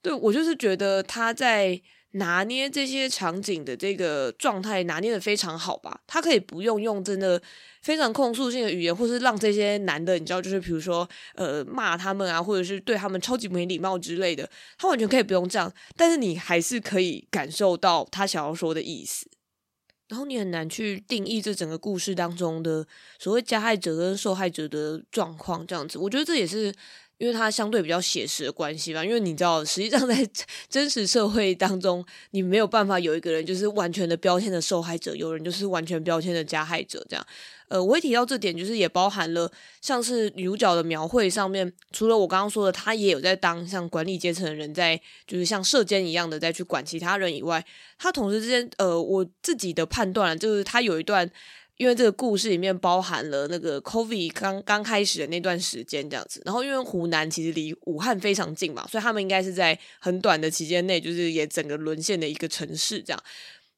对，我就是觉得他在拿捏这些场景的这个状态拿捏得非常好吧。他可以不用用真的非常控诉性的语言，或是让这些男的你知道，就是比如说呃骂他们啊，或者是对他们超级没礼貌之类的，他完全可以不用这样，但是你还是可以感受到他想要说的意思。然后你很难去定义这整个故事当中的所谓加害者跟受害者的状况，这样子，我觉得这也是因为它相对比较写实的关系吧。因为你知道，实际上在真实社会当中，你没有办法有一个人就是完全的标签的受害者，有人就是完全标签的加害者，这样。呃，我会提到这点，就是也包含了像是女主角的描绘上面，除了我刚刚说的，她也有在当像管理阶层的人在，就是像射箭一样的在去管其他人以外，她同时之间，呃，我自己的判断就是她有一段，因为这个故事里面包含了那个 COVID 刚刚开始的那段时间这样子，然后因为湖南其实离武汉非常近嘛，所以他们应该是在很短的期间内，就是也整个沦陷的一个城市这样。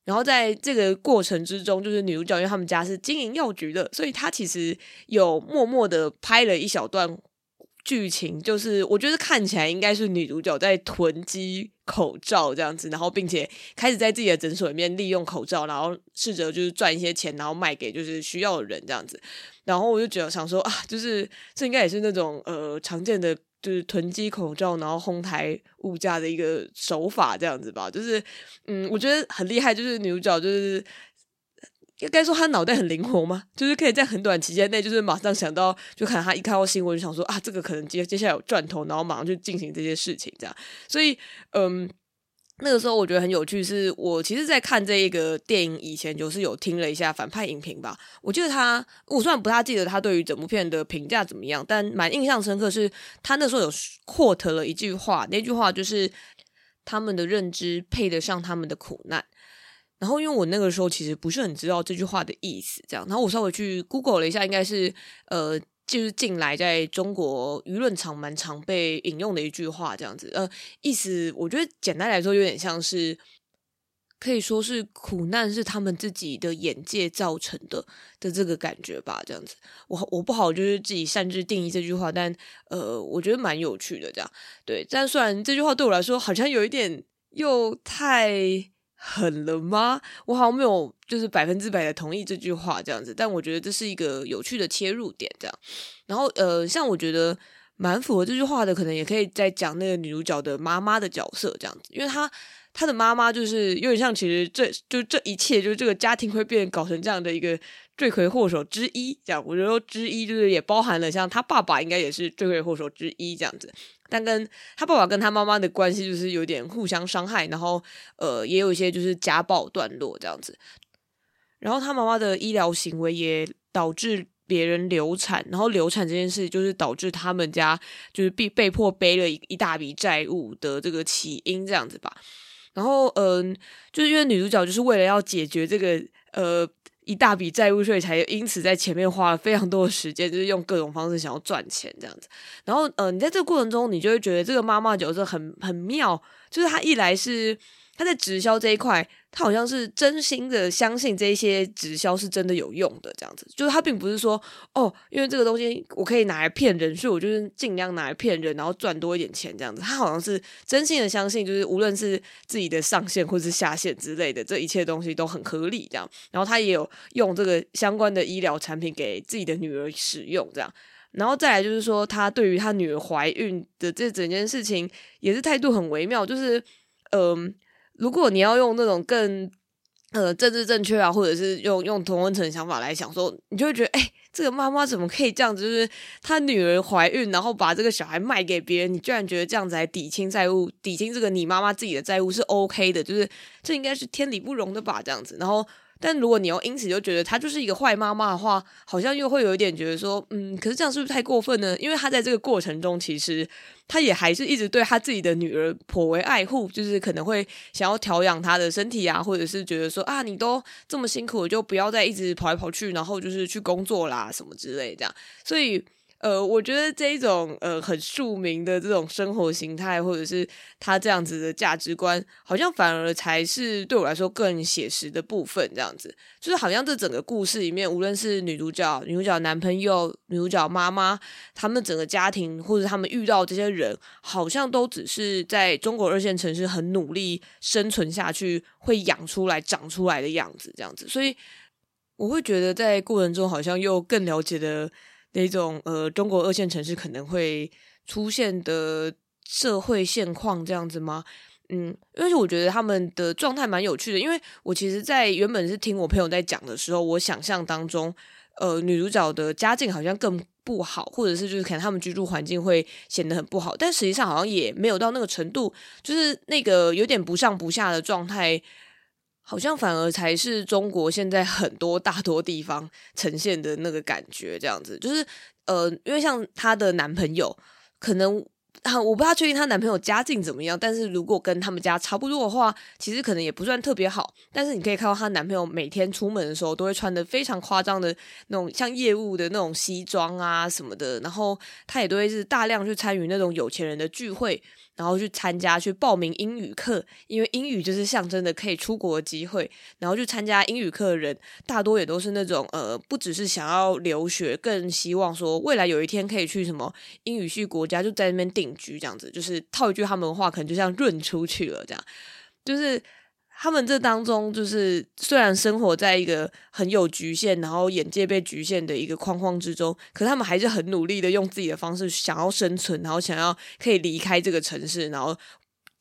然后在这个过程之中，就是女主角因为他们家是经营药局的，所以她其实有默默的拍了一小段剧情，就是我觉得看起来应该是女主角在囤积口罩这样子，然后并且开始在自己的诊所里面利用口罩，然后试着就是赚一些钱，然后卖给就是需要的人这样子。然后我就觉得想说啊，就是这应该也是那种呃常见的。就是囤积口罩，然后哄抬物价的一个手法，这样子吧。就是，嗯，我觉得很厉害。就是女主角，就是应该说他脑袋很灵活嘛，就是可以在很短期间内，就是马上想到，就可能她一看到新闻就想说啊，这个可能接接下来有赚头，然后马上就进行这些事情，这样。所以，嗯。那个时候我觉得很有趣，是我其实，在看这一个电影以前，就是有听了一下反派影评吧。我记得他，我虽然不太记得他对于整部片的评价怎么样，但蛮印象深刻，是他那时候有 quote 了一句话，那句话就是他们的认知配得上他们的苦难。然后，因为我那个时候其实不是很知道这句话的意思，这样，然后我稍微去 Google 了一下，应该是呃。就是近来在中国舆论场蛮常被引用的一句话，这样子，呃，意思我觉得简单来说有点像是，可以说是苦难是他们自己的眼界造成的的这个感觉吧，这样子，我我不好就是自己擅自定义这句话，但呃，我觉得蛮有趣的，这样，对，但虽然这句话对我来说好像有一点又太。狠了吗？我好像没有就是百分之百的同意这句话这样子，但我觉得这是一个有趣的切入点这样。然后呃，像我觉得蛮符合这句话的，可能也可以再讲那个女主角的妈妈的角色这样子，因为她她的妈妈就是有点像，其实这就这一切就是这个家庭会变搞成这样的一个罪魁祸首之一这样。我觉得之一就是也包含了像他爸爸应该也是罪魁祸首之一这样子。但跟他爸爸跟他妈妈的关系就是有点互相伤害，然后呃也有一些就是家暴段落这样子，然后他妈妈的医疗行为也导致别人流产，然后流产这件事就是导致他们家就是被被迫背了一一大笔债务的这个起因这样子吧。然后嗯、就是因为女主角就是为了要解决这个呃。一大笔债务，所以才因此在前面花了非常多的时间，就是用各种方式想要赚钱这样子。然后，呃，你在这个过程中，你就会觉得这个妈妈角色很很妙，就是她一来是。他在直销这一块，他好像是真心的相信这些直销是真的有用的，这样子，就是他并不是说哦，因为这个东西我可以拿来骗人，所以我就是尽量拿来骗人，然后赚多一点钱这样子。他好像是真心的相信，就是无论是自己的上线或是下线之类的，这一切东西都很合理这样。然后他也有用这个相关的医疗产品给自己的女儿使用这样。然后再来就是说，他对于他女儿怀孕的这整件事情也是态度很微妙，就是嗯。如果你要用那种更呃政治正确啊，或者是用用同温层想法来想说，你就会觉得，哎、这个妈妈怎么可以这样子？就是她女儿怀孕，然后把这个小孩卖给别人，你居然觉得这样子来抵清债务，抵清这个你妈妈自己的债务是 OK 的？就是这应该是天理不容的吧？这样子，然后。但如果你要因此就觉得她就是一个坏妈妈的话，好像又会有一点觉得说，嗯，可是这样是不是太过分呢？因为她在这个过程中，其实她也还是一直对她自己的女儿颇为爱护，就是可能会想要调养她的身体啊，或者是觉得说啊，你都这么辛苦，就不要再一直跑来跑去，然后就是去工作啦什么之类这样，所以。呃，我觉得这一种呃很庶民的这种生活形态，或者是他这样子的价值观，好像反而才是对我来说更写实的部分。这样子，就是好像这整个故事里面，无论是女主角、女主角男朋友、女主角妈妈，他们整个家庭，或者他们遇到这些人，好像都只是在中国二线城市很努力生存下去，会养出来、长出来的样子。这样子，所以我会觉得在过程中，好像又更了解的。那种呃，中国二线城市可能会出现的社会现况这样子吗？嗯，因为我觉得他们的状态蛮有趣的。因为我其实，在原本是听我朋友在讲的时候，我想象当中，呃，女主角的家境好像更不好，或者是就是可能他们居住环境会显得很不好。但实际上好像也没有到那个程度，就是那个有点不上不下的状态。好像反而才是中国现在很多大多地方呈现的那个感觉，这样子就是呃，因为像她的男朋友，可能啊，我不太确定她男朋友家境怎么样，但是如果跟他们家差不多的话，其实可能也不算特别好。但是你可以看到她男朋友每天出门的时候，都会穿的非常夸张的那种像业务的那种西装啊什么的，然后他也都会是大量去参与那种有钱人的聚会。然后去参加，去报名英语课，因为英语就是象征的可以出国的机会。然后去参加英语课的人，大多也都是那种呃，不只是想要留学，更希望说未来有一天可以去什么英语系国家，就在那边定居这样子。就是套一句他们的话，可能就像润出去了这样，就是。他们这当中，就是虽然生活在一个很有局限，然后眼界被局限的一个框框之中，可他们还是很努力的用自己的方式想要生存，然后想要可以离开这个城市，然后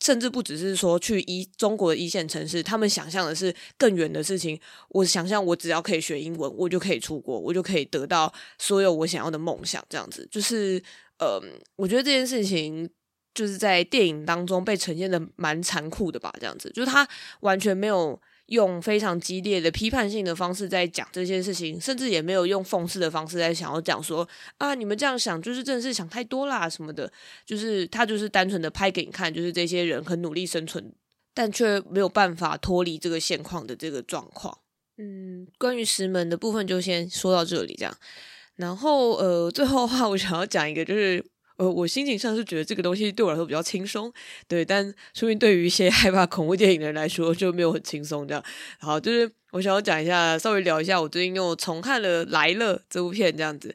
甚至不只是说去一中国的一线城市，他们想象的是更远的事情。我想象我只要可以学英文，我就可以出国，我就可以得到所有我想要的梦想。这样子，就是嗯，我觉得这件事情。就是在电影当中被呈现的蛮残酷的吧，这样子，就是他完全没有用非常激烈的批判性的方式在讲这些事情，甚至也没有用讽刺的方式在想要讲说啊，你们这样想就是真的是想太多啦什么的，就是他就是单纯的拍给你看，就是这些人很努力生存，但却没有办法脱离这个现况的这个状况。嗯，关于石门的部分就先说到这里，这样，然后呃，最后的话我想要讲一个就是。呃，我心情上是觉得这个东西对我来说比较轻松，对，但说明对于一些 (laughs) 害怕恐怖电影的人来说就没有很轻松这样。好，就是我想要讲一下，稍微聊一下，我最近又重看了《来了》这部片这样子，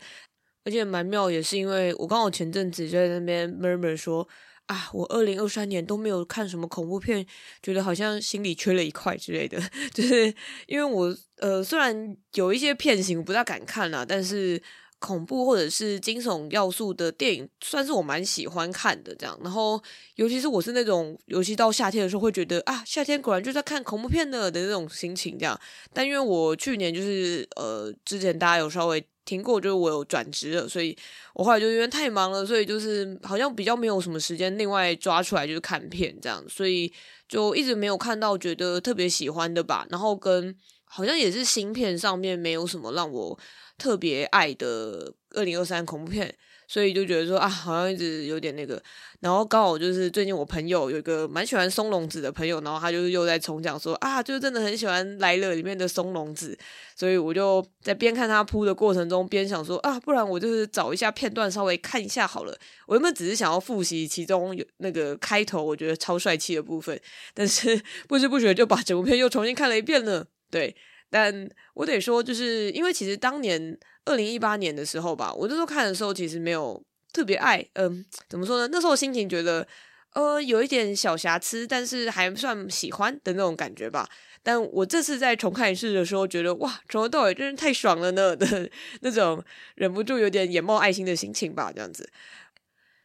而且蛮妙，也是因为我刚好前阵子就在那边 murmur 说啊，我二零二三年都没有看什么恐怖片，觉得好像心里缺了一块之类的。(laughs) 就是因为我呃，虽然有一些片型不大敢看啦，但是。恐怖或者是惊悚要素的电影，算是我蛮喜欢看的。这样，然后尤其是我是那种，尤其到夏天的时候，会觉得啊，夏天果然就在看恐怖片的的那种心情。这样，但因为我去年就是呃，之前大家有稍微听过，就是我有转职了，所以我后来就因为太忙了，所以就是好像比较没有什么时间另外抓出来就是看片这样，所以就一直没有看到觉得特别喜欢的吧。然后跟好像也是新片上面没有什么让我。特别爱的二零二三恐怖片，所以就觉得说啊，好像一直有点那个。然后刚好就是最近我朋友有一个蛮喜欢松隆子的朋友，然后他就是又在重讲说啊，就真的很喜欢来了里面的松隆子，所以我就在边看他铺的过程中边想说啊，不然我就是找一下片段稍微看一下好了。我原本只是想要复习其中有那个开头我觉得超帅气的部分，但是 (laughs) 不知不觉就把整部片又重新看了一遍了。对。但我得说，就是因为其实当年二零一八年的时候吧，我那时候看的时候其实没有特别爱，嗯、怎么说呢？那时候心情觉得，呃，有一点小瑕疵，但是还算喜欢的那种感觉吧。但我这次在重看一次的时候，觉得哇，从头到尾真是太爽了呢 (laughs) 的那种，忍不住有点眼冒爱心的心情吧。这样子，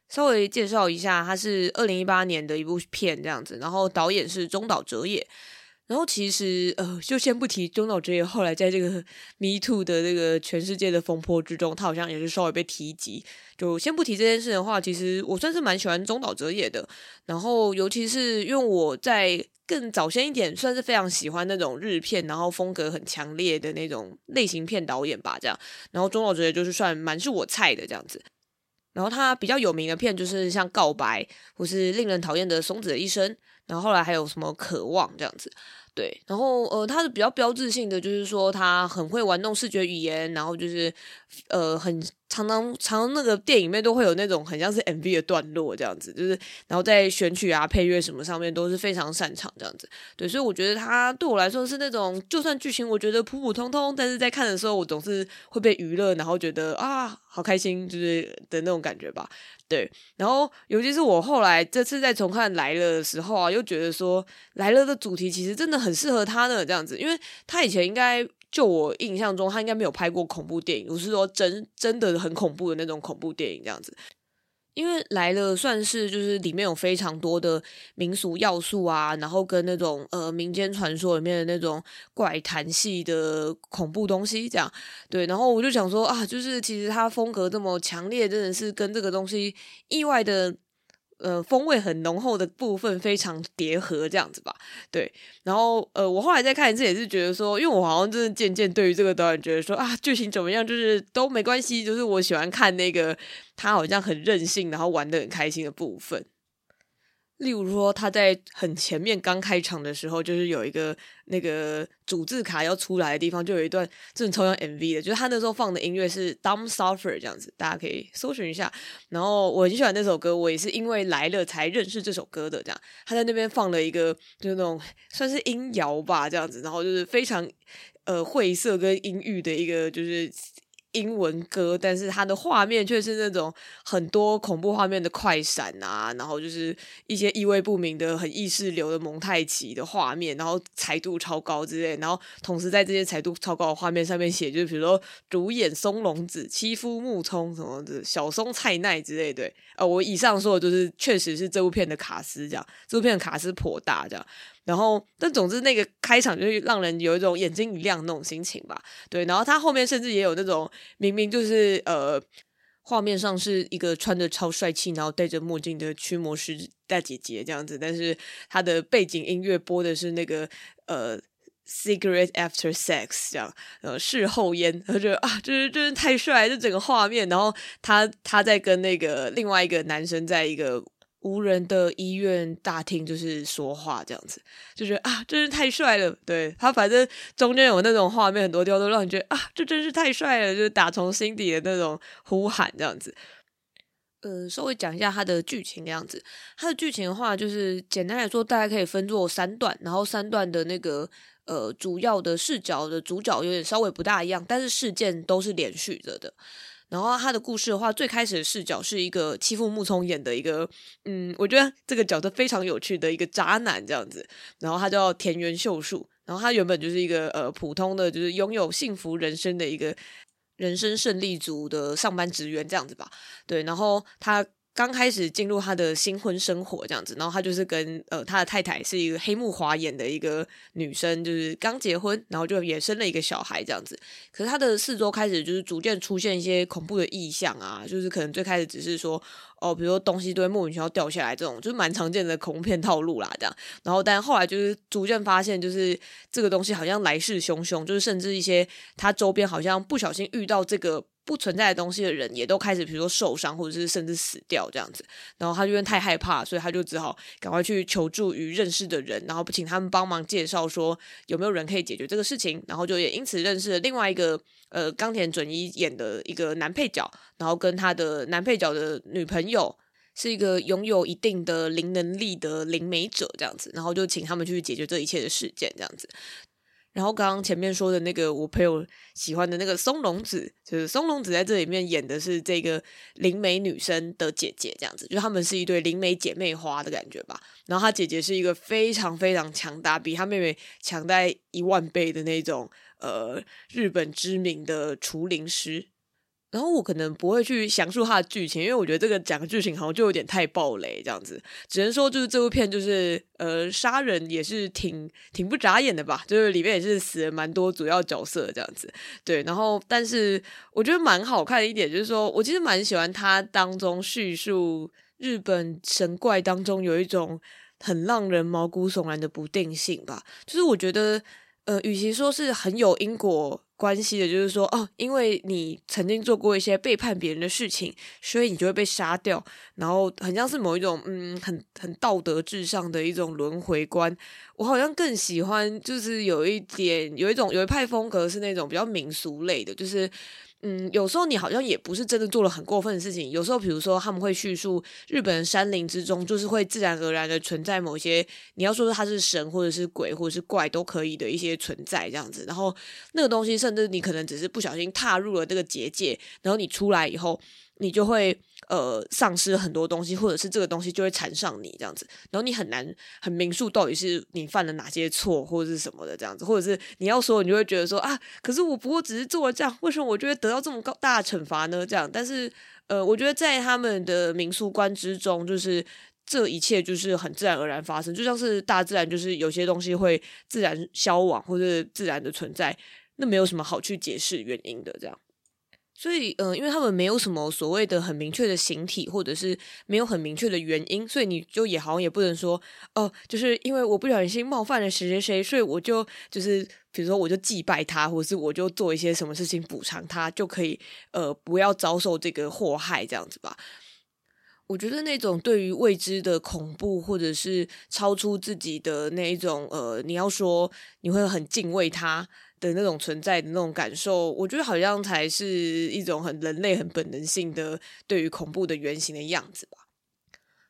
稍微介绍一下，它是二零一八年的一部片，这样子，然后导演是中岛哲也。然后其实呃，就先不提中岛哲也，后来在这个 (laughs) Me to 的这个全世界的风波之中，他好像也是稍微被提及。就先不提这件事的话，其实我算是蛮喜欢中岛哲也的。然后尤其是因为我在更早先一点，算是非常喜欢那种日片，然后风格很强烈的那种类型片导演吧，这样。然后中岛哲也就是算蛮是我菜的这样子。然后他比较有名的片就是像《告白》或是《令人讨厌的松子的一生》。然后后来还有什么渴望这样子，对，然后呃，他是比较标志性的，就是说他很会玩弄视觉语言，然后就是呃很。常常常那个电影里面都会有那种很像是 MV 的段落这样子，就是然后在选曲啊、配乐什么上面都是非常擅长这样子。对，所以我觉得他对我来说是那种，就算剧情我觉得普普通通，但是在看的时候我总是会被娱乐，然后觉得啊好开心，就是的那种感觉吧。对，然后尤其是我后来这次在重看来了的时候啊，又觉得说来了的主题其实真的很适合他呢，这样子，因为他以前应该。就我印象中，他应该没有拍过恐怖电影。我是说真真的很恐怖的那种恐怖电影这样子。因为来了算是就是里面有非常多的民俗要素啊，然后跟那种呃民间传说里面的那种怪谈系的恐怖东西这样。对，然后我就想说啊，就是其实它风格这么强烈，真的是跟这个东西意外的。呃，风味很浓厚的部分非常叠合，这样子吧，对。然后，呃，我后来再看一次，也是觉得说，因为我好像真的渐渐对于这个导演觉得说啊，剧情怎么样，就是都没关系，就是我喜欢看那个他好像很任性，然后玩的很开心的部分。例如说，他在很前面刚开场的时候，就是有一个那个主字卡要出来的地方，就有一段这种超像 MV 的，就是他那时候放的音乐是 Dumb Suffer 这样子，大家可以搜寻一下。然后我很喜欢那首歌，我也是因为来了才认识这首歌的。这样，他在那边放了一个就是那种算是音摇吧，这样子，然后就是非常呃晦涩跟阴郁的一个就是。英文歌，但是它的画面却是那种很多恐怖画面的快闪啊，然后就是一些意味不明的很意识流的蒙太奇的画面，然后彩度超高之类，然后同时在这些彩度超高的画面上面写，就是比如说主演松隆子、妻夫木聪什么的小松菜奈之类的，对，呃，我以上说的就是确实是这部片的卡司这样，这部片的卡司颇大这样。然后，但总之那个开场就是让人有一种眼睛一亮那种心情吧。对，然后他后面甚至也有那种明明就是呃，画面上是一个穿着超帅气，然后戴着墨镜的驱魔师大姐姐这样子，但是他的背景音乐播的是那个呃，Cigarette After Sex 这样，呃，事后烟，他觉得啊，就是真是太帅，这整个画面。然后他他在跟那个另外一个男生在一个。无人的医院大厅，就是说话这样子，就觉得啊，真是太帅了。对，他，反正中间有那种画面，很多地方都让你觉得啊，这真是太帅了，就是打从心底的那种呼喊这样子。呃，稍微讲一下他的剧情的样子。他的剧情的话，就是简单来说，大概可以分作三段，然后三段的那个呃主要的视角的主角有点稍微不大一样，但是事件都是连续着的。然后他的故事的话，最开始的视角是一个欺负木聪演的一个，嗯，我觉得这个角色非常有趣的一个渣男这样子。然后他叫田园秀树，然后他原本就是一个呃普通的，就是拥有幸福人生的一个人生胜利组的上班职员这样子吧。对，然后他。刚开始进入他的新婚生活这样子，然后他就是跟呃他的太太是一个黑木华演的一个女生，就是刚结婚，然后就也生了一个小孩这样子。可是他的四周开始就是逐渐出现一些恐怖的异象啊，就是可能最开始只是说哦，比如说东西都会莫名其妙掉下来这种，就是蛮常见的恐怖片套路啦这样。然后但后来就是逐渐发现，就是这个东西好像来势汹汹，就是甚至一些他周边好像不小心遇到这个。不存在的东西的人也都开始，比如说受伤，或者是甚至死掉这样子。然后他就因为太害怕，所以他就只好赶快去求助于认识的人，然后请他们帮忙介绍说有没有人可以解决这个事情。然后就也因此认识了另外一个呃冈田准一演的一个男配角，然后跟他的男配角的女朋友是一个拥有一定的灵能力的灵媒者这样子，然后就请他们去解决这一切的事件这样子。然后刚刚前面说的那个我朋友喜欢的那个松隆子，就是松隆子在这里面演的是这个灵媒女生的姐姐，这样子，就他们是一对灵媒姐妹花的感觉吧。然后她姐姐是一个非常非常强大，比她妹妹强大一万倍的那种，呃，日本知名的除灵师。然后我可能不会去详述它的剧情，因为我觉得这个讲的剧情好像就有点太暴雷这样子。只能说就是这部片就是呃杀人也是挺挺不眨眼的吧，就是里面也是死了蛮多主要角色这样子。对，然后但是我觉得蛮好看的一点就是说，我其实蛮喜欢它当中叙述日本神怪当中有一种很让人毛骨悚然的不定性吧。就是我觉得呃，与其说是很有因果。关系的，就是说，哦，因为你曾经做过一些背叛别人的事情，所以你就会被杀掉，然后很像是某一种，嗯，很很道德至上的一种轮回观。我好像更喜欢，就是有一点，有一种有一派风格是那种比较民俗类的，就是。嗯，有时候你好像也不是真的做了很过分的事情。有时候，比如说他们会叙述日本山林之中，就是会自然而然的存在某些你要说它是神或者是鬼或者是怪都可以的一些存在这样子。然后那个东西，甚至你可能只是不小心踏入了这个结界，然后你出来以后。你就会呃丧失很多东西，或者是这个东西就会缠上你这样子，然后你很难很明述到底是你犯了哪些错或者是什么的这样子，或者是你要说你就会觉得说啊，可是我不过只是做了这样，为什么我就会得到这么高大的惩罚呢？这样，但是呃，我觉得在他们的民俗观之中，就是这一切就是很自然而然发生，就像是大自然就是有些东西会自然消亡或者自然的存在，那没有什么好去解释原因的这样。所以，嗯、呃，因为他们没有什么所谓的很明确的形体，或者是没有很明确的原因，所以你就也好像也不能说，哦、就是因为我不小心冒犯了谁谁谁，所以我就就是，比如说我就祭拜他，或者是我就做一些什么事情补偿他，就可以，呃，不要遭受这个祸害，这样子吧。我觉得那种对于未知的恐怖，或者是超出自己的那一种，呃，你要说你会很敬畏他。的那种存在的那种感受，我觉得好像才是一种很人类、很本能性的对于恐怖的原型的样子吧。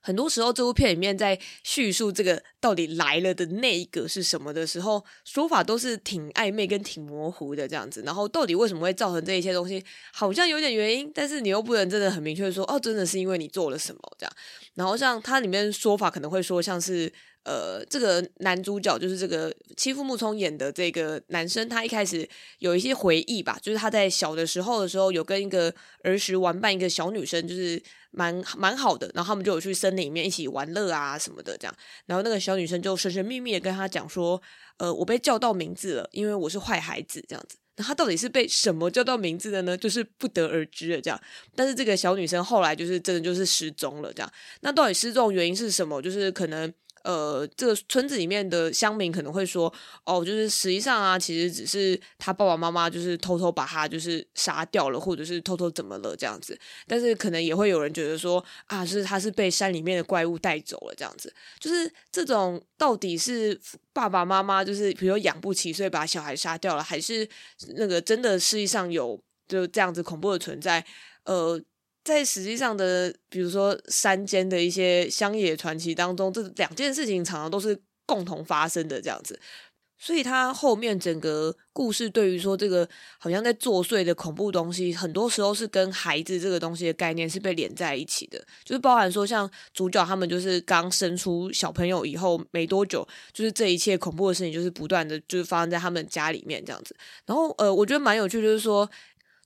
很多时候，这部片里面在叙述这个到底来了的那一个是什么的时候，说法都是挺暧昧跟挺模糊的这样子。然后，到底为什么会造成这一切东西，好像有点原因，但是你又不能真的很明确说，哦，真的是因为你做了什么这样。然后，像它里面说法可能会说，像是。呃，这个男主角就是这个欺负木聪演的这个男生，他一开始有一些回忆吧，就是他在小的时候的时候，有跟一个儿时玩伴一个小女生，就是蛮蛮好的，然后他们就有去森林里面一起玩乐啊什么的这样，然后那个小女生就神神秘秘的跟他讲说，呃，我被叫到名字了，因为我是坏孩子这样子，那他到底是被什么叫到名字的呢？就是不得而知的这样，但是这个小女生后来就是真的就是失踪了这样，那到底失踪原因是什么？就是可能。呃，这个村子里面的乡民可能会说，哦，就是实际上啊，其实只是他爸爸妈妈就是偷偷把他就是杀掉了，或者是偷偷怎么了这样子。但是可能也会有人觉得说，啊，是他是被山里面的怪物带走了这样子。就是这种到底是爸爸妈妈就是比如说养不起，所以把小孩杀掉了，还是那个真的世界上有就这样子恐怖的存在？呃。在实际上的，比如说山间的一些乡野传奇当中，这两件事情常常都是共同发生的这样子。所以他后面整个故事对于说这个好像在作祟的恐怖东西，很多时候是跟孩子这个东西的概念是被连在一起的，就是包含说像主角他们就是刚生出小朋友以后没多久，就是这一切恐怖的事情就是不断的就是发生在他们家里面这样子。然后呃，我觉得蛮有趣，就是说。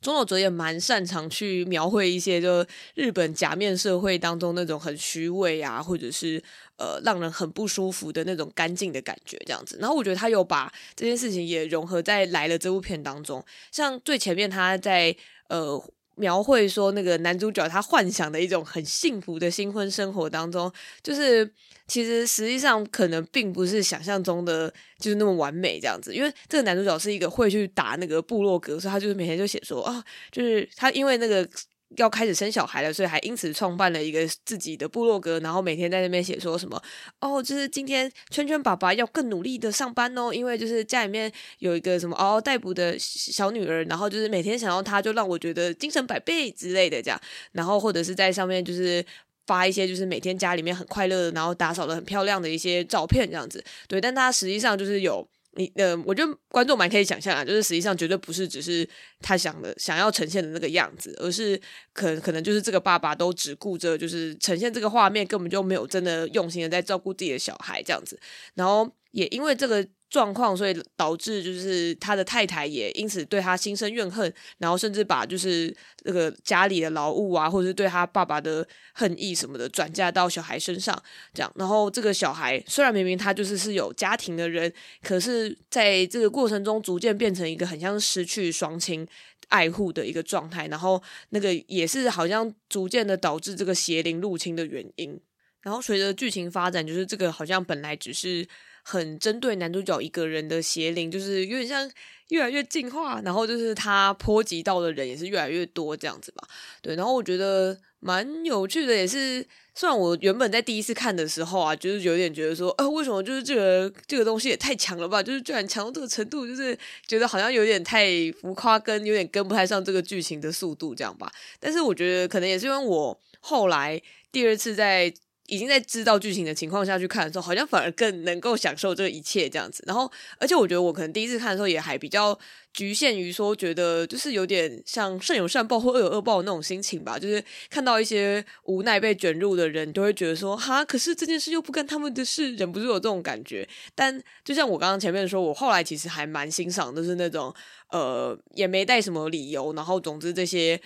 中岛哲也蛮擅长去描绘一些，就日本假面社会当中那种很虚伪啊，或者是呃让人很不舒服的那种干净的感觉，这样子。然后我觉得他有把这件事情也融合在来了这部片当中，像最前面他在呃。描绘说那个男主角他幻想的一种很幸福的新婚生活当中，就是其实实际上可能并不是想象中的就是那么完美这样子，因为这个男主角是一个会去打那个部落格，所以他就是每天就写说啊，就是他因为那个。要开始生小孩了，所以还因此创办了一个自己的部落格，然后每天在那边写说什么哦，就是今天圈圈爸爸要更努力的上班哦，因为就是家里面有一个什么嗷嗷待哺的小女儿，然后就是每天想要她，就让我觉得精神百倍之类的这样，然后或者是在上面就是发一些就是每天家里面很快乐的，然后打扫的很漂亮的一些照片这样子，对，但他实际上就是有。你呃，我觉得观众蛮可以想象啊，就是实际上绝对不是只是他想的、想要呈现的那个样子，而是可可能就是这个爸爸都只顾着就是呈现这个画面，根本就没有真的用心的在照顾自己的小孩这样子，然后也因为这个。状况，所以导致就是他的太太也因此对他心生怨恨，然后甚至把就是这个家里的劳务啊，或者是对他爸爸的恨意什么的转嫁到小孩身上，这样。然后这个小孩虽然明明他就是是有家庭的人，可是在这个过程中逐渐变成一个很像失去双亲爱护的一个状态，然后那个也是好像逐渐的导致这个邪灵入侵的原因。然后随着剧情发展，就是这个好像本来只是。很针对男主角一个人的邪灵，就是有点像越来越进化，然后就是他波及到的人也是越来越多这样子吧。对，然后我觉得蛮有趣的，也是虽然我原本在第一次看的时候啊，就是有点觉得说，呃，为什么就是这个这个东西也太强了吧？就是居然强到这个程度，就是觉得好像有点太浮夸，跟有点跟不太上这个剧情的速度这样吧。但是我觉得可能也是因为我后来第二次在。已经在知道剧情的情况下去看的时候，好像反而更能够享受这一切这样子。然后，而且我觉得我可能第一次看的时候也还比较局限于说，觉得就是有点像善有善报或恶有恶报的那种心情吧。就是看到一些无奈被卷入的人，都会觉得说，哈，可是这件事又不干他们的事，忍不住有这种感觉。但就像我刚刚前面说，我后来其实还蛮欣赏，就是那种呃，也没带什么理由，然后总之这些。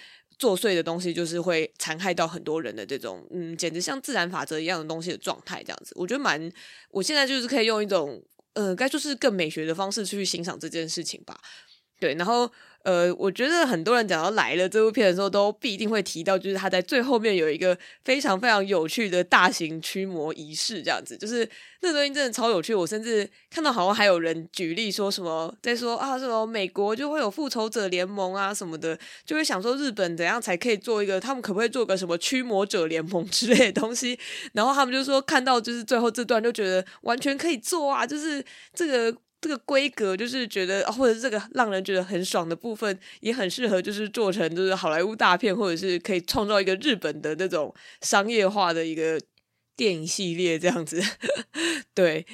作祟的东西就是会残害到很多人的这种，嗯，简直像自然法则一样的东西的状态，这样子，我觉得蛮，我现在就是可以用一种，呃，该说是更美学的方式去欣赏这件事情吧，对，然后。呃，我觉得很多人讲到来了这部片的时候，都必定会提到，就是他在最后面有一个非常非常有趣的大型驱魔仪式，这样子，就是那东西真的超有趣。我甚至看到好像还有人举例说什么，在说啊，什么美国就会有复仇者联盟啊什么的，就会想说日本怎样才可以做一个，他们可不可以做个什么驱魔者联盟 (laughs) 之类的东西？然后他们就说看到就是最后这段就觉得完全可以做啊，就是这个。这个规格就是觉得，或者这个让人觉得很爽的部分，也很适合就是做成就是好莱坞大片，或者是可以创造一个日本的那种商业化的一个电影系列这样子。(laughs) 对，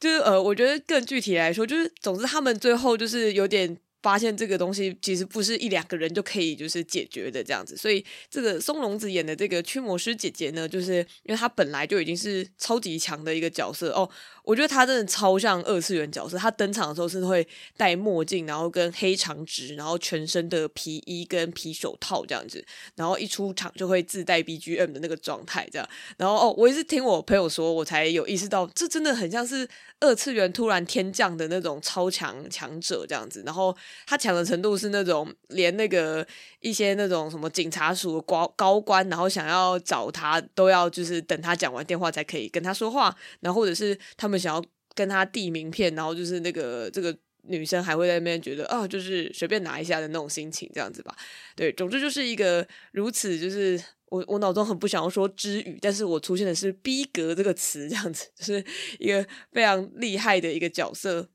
就是呃，我觉得更具体来说，就是总之他们最后就是有点。发现这个东西其实不是一两个人就可以就是解决的这样子，所以这个松隆子演的这个驱魔师姐姐呢，就是因为她本来就已经是超级强的一个角色哦，我觉得她真的超像二次元角色。她登场的时候是会戴墨镜，然后跟黑长直，然后全身的皮衣跟皮手套这样子，然后一出场就会自带 BGM 的那个状态这样。然后哦，我也是听我朋友说，我才有意识到，这真的很像是二次元突然天降的那种超强强者这样子，然后。他强的程度是那种连那个一些那种什么警察署高高官，然后想要找他都要就是等他讲完电话才可以跟他说话，然后或者是他们想要跟他递名片，然后就是那个这个女生还会在那边觉得啊，就是随便拿一下的那种心情这样子吧。对，总之就是一个如此，就是我我脑中很不想要说之语，但是我出现的是逼格这个词这样子，就是一个非常厉害的一个角色。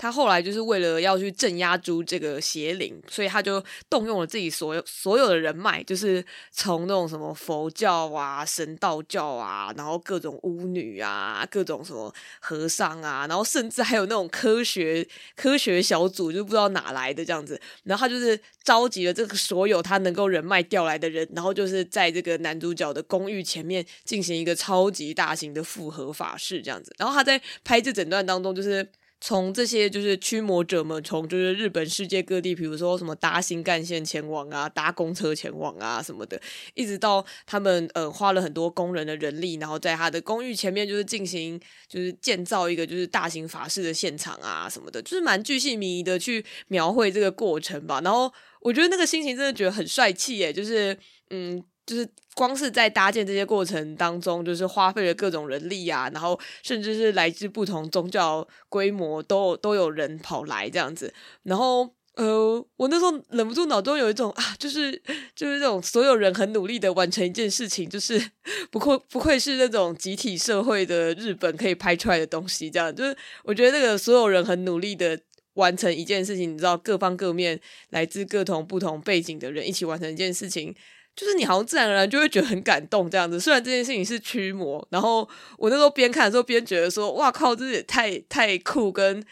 他后来就是为了要去镇压住这个邪灵，所以他就动用了自己所有所有的人脉，就是从那种什么佛教啊、神道教啊，然后各种巫女啊、各种什么和尚啊，然后甚至还有那种科学科学小组，就不知道哪来的这样子。然后他就是召集了这个所有他能够人脉调来的人，然后就是在这个男主角的公寓前面进行一个超级大型的复合法事这样子。然后他在拍这整段当中，就是。从这些就是驱魔者们，从就是日本世界各地，比如说什么搭新干线前往啊，搭公车前往啊什么的，一直到他们呃花了很多工人的人力，然后在他的公寓前面就是进行就是建造一个就是大型法事的现场啊什么的，就是蛮巨细迷的去描绘这个过程吧。然后我觉得那个心情真的觉得很帅气耶，就是嗯。就是光是在搭建这些过程当中，就是花费了各种人力啊，然后甚至是来自不同宗教规模都都有人跑来这样子，然后呃，我那时候忍不住脑中有一种啊，就是就是这种所有人很努力的完成一件事情，就是 (laughs) 不愧不愧是那种集体社会的日本可以拍出来的东西，这样就是我觉得那个所有人很努力的完成一件事情，你知道各方各面来自各同不同背景的人一起完成一件事情。就是你好像自然而然就会觉得很感动这样子，虽然这件事情是驱魔，然后我那时候边看的时候边觉得说，哇靠，这也太太酷跟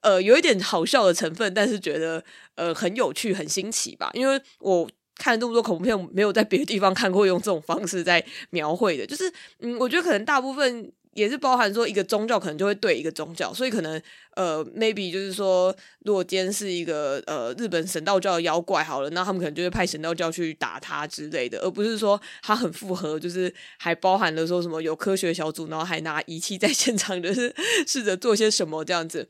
呃有一点好笑的成分，但是觉得呃很有趣很新奇吧，因为我看了这么多恐怖片，没有在别的地方看过用这种方式在描绘的，就是嗯，我觉得可能大部分。也是包含说一个宗教可能就会对一个宗教，所以可能呃，maybe 就是说，如果今天是一个呃日本神道教的妖怪好了，那他们可能就会派神道教去打他之类的，而不是说他很复合，就是还包含了说什么有科学小组，然后还拿仪器在 (laughs) 现场，就是试着做些什么这样子。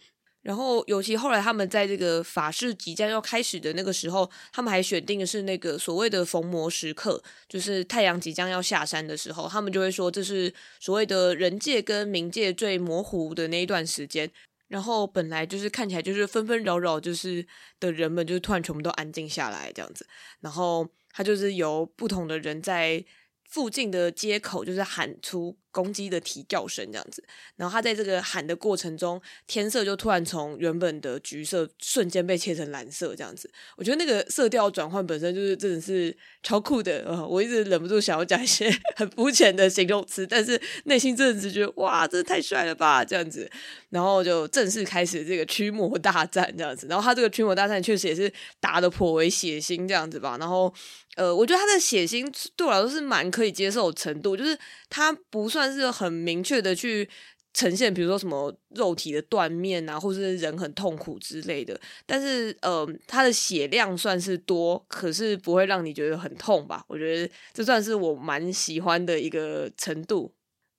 然后，尤其后来他们在这个法事即将要开始的那个时候，他们还选定的是那个所谓的逢魔时刻，就是太阳即将要下山的时候，他们就会说这是所谓的人界跟冥界最模糊的那一段时间。然后本来就是看起来就是纷纷扰扰，就是的人们就突然全部都安静下来这样子。然后他就是由不同的人在附近的街口，就是喊出。公鸡的啼叫声这样子，然后他在这个喊的过程中，天色就突然从原本的橘色瞬间被切成蓝色这样子。我觉得那个色调转换本身就是真的是超酷的，呃，我一直忍不住想要讲一些 (laughs) 很肤浅的形容词，但是内心真的是觉得哇，真的太帅了吧这样子。然后就正式开始这个驱魔大战这样子。然后他这个驱魔大战确实也是打得颇为血腥这样子吧。然后呃，我觉得他的血腥对我来说是蛮可以接受程度，就是他不算。但是很明确的去呈现，比如说什么肉体的断面啊，或是人很痛苦之类的。但是，呃，他的血量算是多，可是不会让你觉得很痛吧？我觉得这算是我蛮喜欢的一个程度。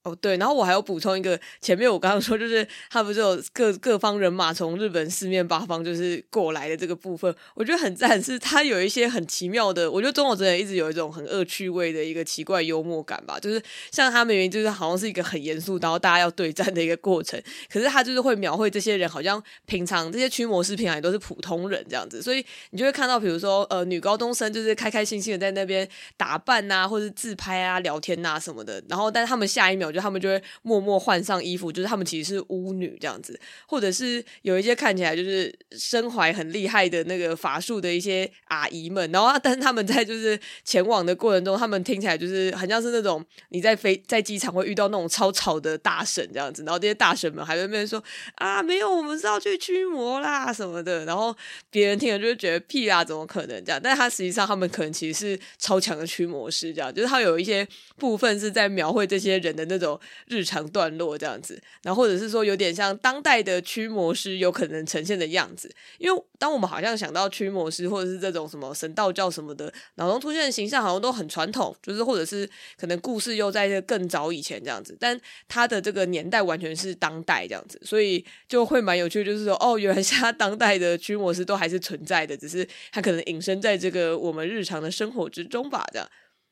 哦，对，然后我还要补充一个，前面我刚刚说，就是他不是有各各方人马从日本四面八方就是过来的这个部分，我觉得很赞，是他有一些很奇妙的，我觉得中国真人一直有一种很恶趣味的一个奇怪幽默感吧，就是像他们明明就是好像是一个很严肃，然后大家要对战的一个过程，可是他就是会描绘这些人好像平常这些驱魔师平常也都是普通人这样子，所以你就会看到，比如说呃女高中生就是开开心心的在那边打扮啊，或者自拍啊、聊天啊什么的，然后但是他们下一秒就。他们就会默默换上衣服，就是他们其实是巫女这样子，或者是有一些看起来就是身怀很厉害的那个法术的一些阿姨们，然后但是他们在就是前往的过程中，他们听起来就是很像是那种你在飞在机场会遇到那种超吵的大婶这样子，然后这些大婶们还在那边说啊，没有，我们是要去驱魔啦什么的，然后别人听了就会觉得屁啦，怎么可能这样？但他实际上他们可能其实是超强的驱魔师，这样就是他有一些部分是在描绘这些人的那种。日常段落这样子，然后或者是说有点像当代的驱魔师有可能呈现的样子，因为当我们好像想到驱魔师或者是这种什么神道教什么的，脑中出现的形象好像都很传统，就是或者是可能故事又在更早以前这样子，但他的这个年代完全是当代这样子，所以就会蛮有趣，就是说哦，原来是他当代的驱魔师都还是存在的，只是他可能隐身在这个我们日常的生活之中吧，这样。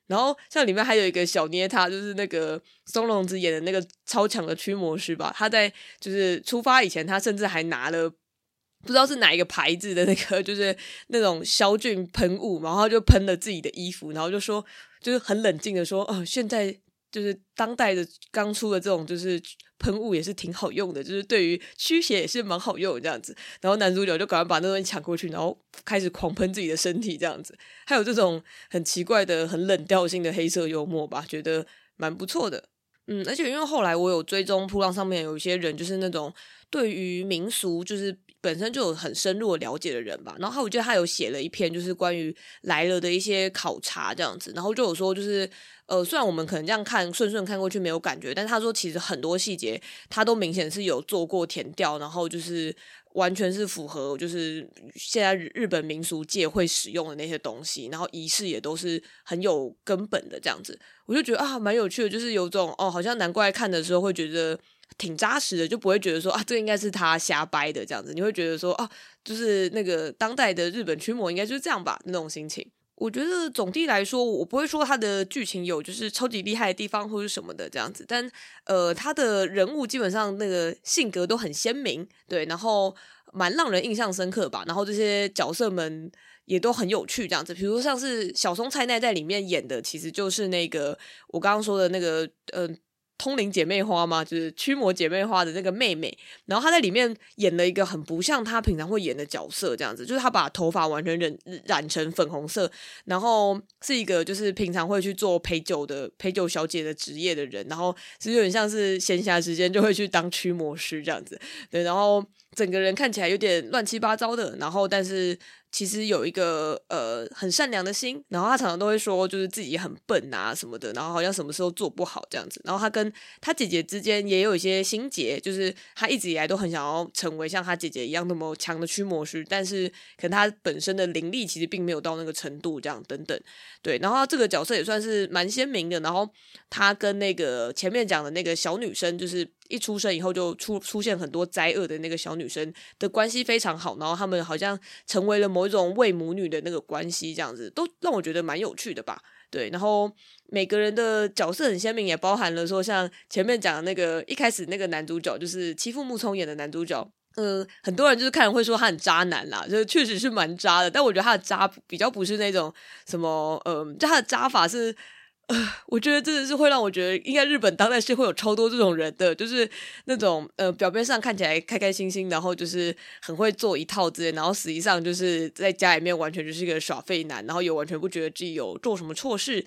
然后像里面还有一个小捏他，就是那个松隆子演的那个超强的驱魔师吧。他在就是出发以前，他甚至还拿了不知道是哪一个牌子的那个，就是那种消菌喷雾，然后就喷了自己的衣服，然后就说，就是很冷静的说，哦，现在。就是当代的刚出的这种就是喷雾也是挺好用的，就是对于驱邪也是蛮好用的这样子。然后男主角就赶快把那东西抢过去，然后开始狂喷自己的身体这样子。还有这种很奇怪的、很冷调性的黑色幽默吧，觉得蛮不错的。嗯，而且因为后来我有追踪噗浪上面有一些人，就是那种对于民俗就是。本身就有很深入的了解的人吧，然后我记得他有写了一篇，就是关于来了的一些考察这样子，然后就有说，就是呃，虽然我们可能这样看顺顺看过去没有感觉，但他说其实很多细节他都明显是有做过填调，然后就是完全是符合就是现在日本民俗界会使用的那些东西，然后仪式也都是很有根本的这样子，我就觉得啊蛮有趣的，就是有种哦，好像难怪看的时候会觉得。挺扎实的，就不会觉得说啊，这应该是他瞎掰的这样子。你会觉得说啊，就是那个当代的日本驱魔应该就是这样吧，那种心情。我觉得总体来说，我不会说他的剧情有就是超级厉害的地方或者什么的这样子，但呃，他的人物基本上那个性格都很鲜明，对，然后蛮让人印象深刻吧。然后这些角色们也都很有趣，这样子。比如像是小松菜奈在里面演的，其实就是那个我刚刚说的那个嗯。通灵姐妹花嘛，就是驱魔姐妹花的那个妹妹，然后她在里面演了一个很不像她平常会演的角色，这样子，就是她把头发完全染染成粉红色，然后是一个就是平常会去做陪酒的陪酒小姐的职业的人，然后是有点像是闲暇时间就会去当驱魔师这样子，对，然后整个人看起来有点乱七八糟的，然后但是。其实有一个呃很善良的心，然后他常常都会说，就是自己很笨啊什么的，然后好像什么时候做不好这样子。然后他跟他姐姐之间也有一些心结，就是他一直以来都很想要成为像他姐姐一样那么强的驱魔师，但是可能他本身的灵力其实并没有到那个程度，这样等等。对，然后这个角色也算是蛮鲜明的。然后他跟那个前面讲的那个小女生，就是。一出生以后就出出现很多灾厄的那个小女生的关系非常好，然后他们好像成为了某一种为母女的那个关系，这样子都让我觉得蛮有趣的吧。对，然后每个人的角色很鲜明，也包含了说像前面讲的那个一开始那个男主角就是欺负木聪演的男主角，嗯、很多人就是看人会说他很渣男啦，就确实是蛮渣的，但我觉得他的渣比较不是那种什么，嗯、就他的渣法是。呃，我觉得真的是会让我觉得，应该日本当代是会有超多这种人的，就是那种呃，表面上看起来开开心心，然后就是很会做一套之类，然后实际上就是在家里面完全就是一个耍废男，然后也完全不觉得自己有做什么错事。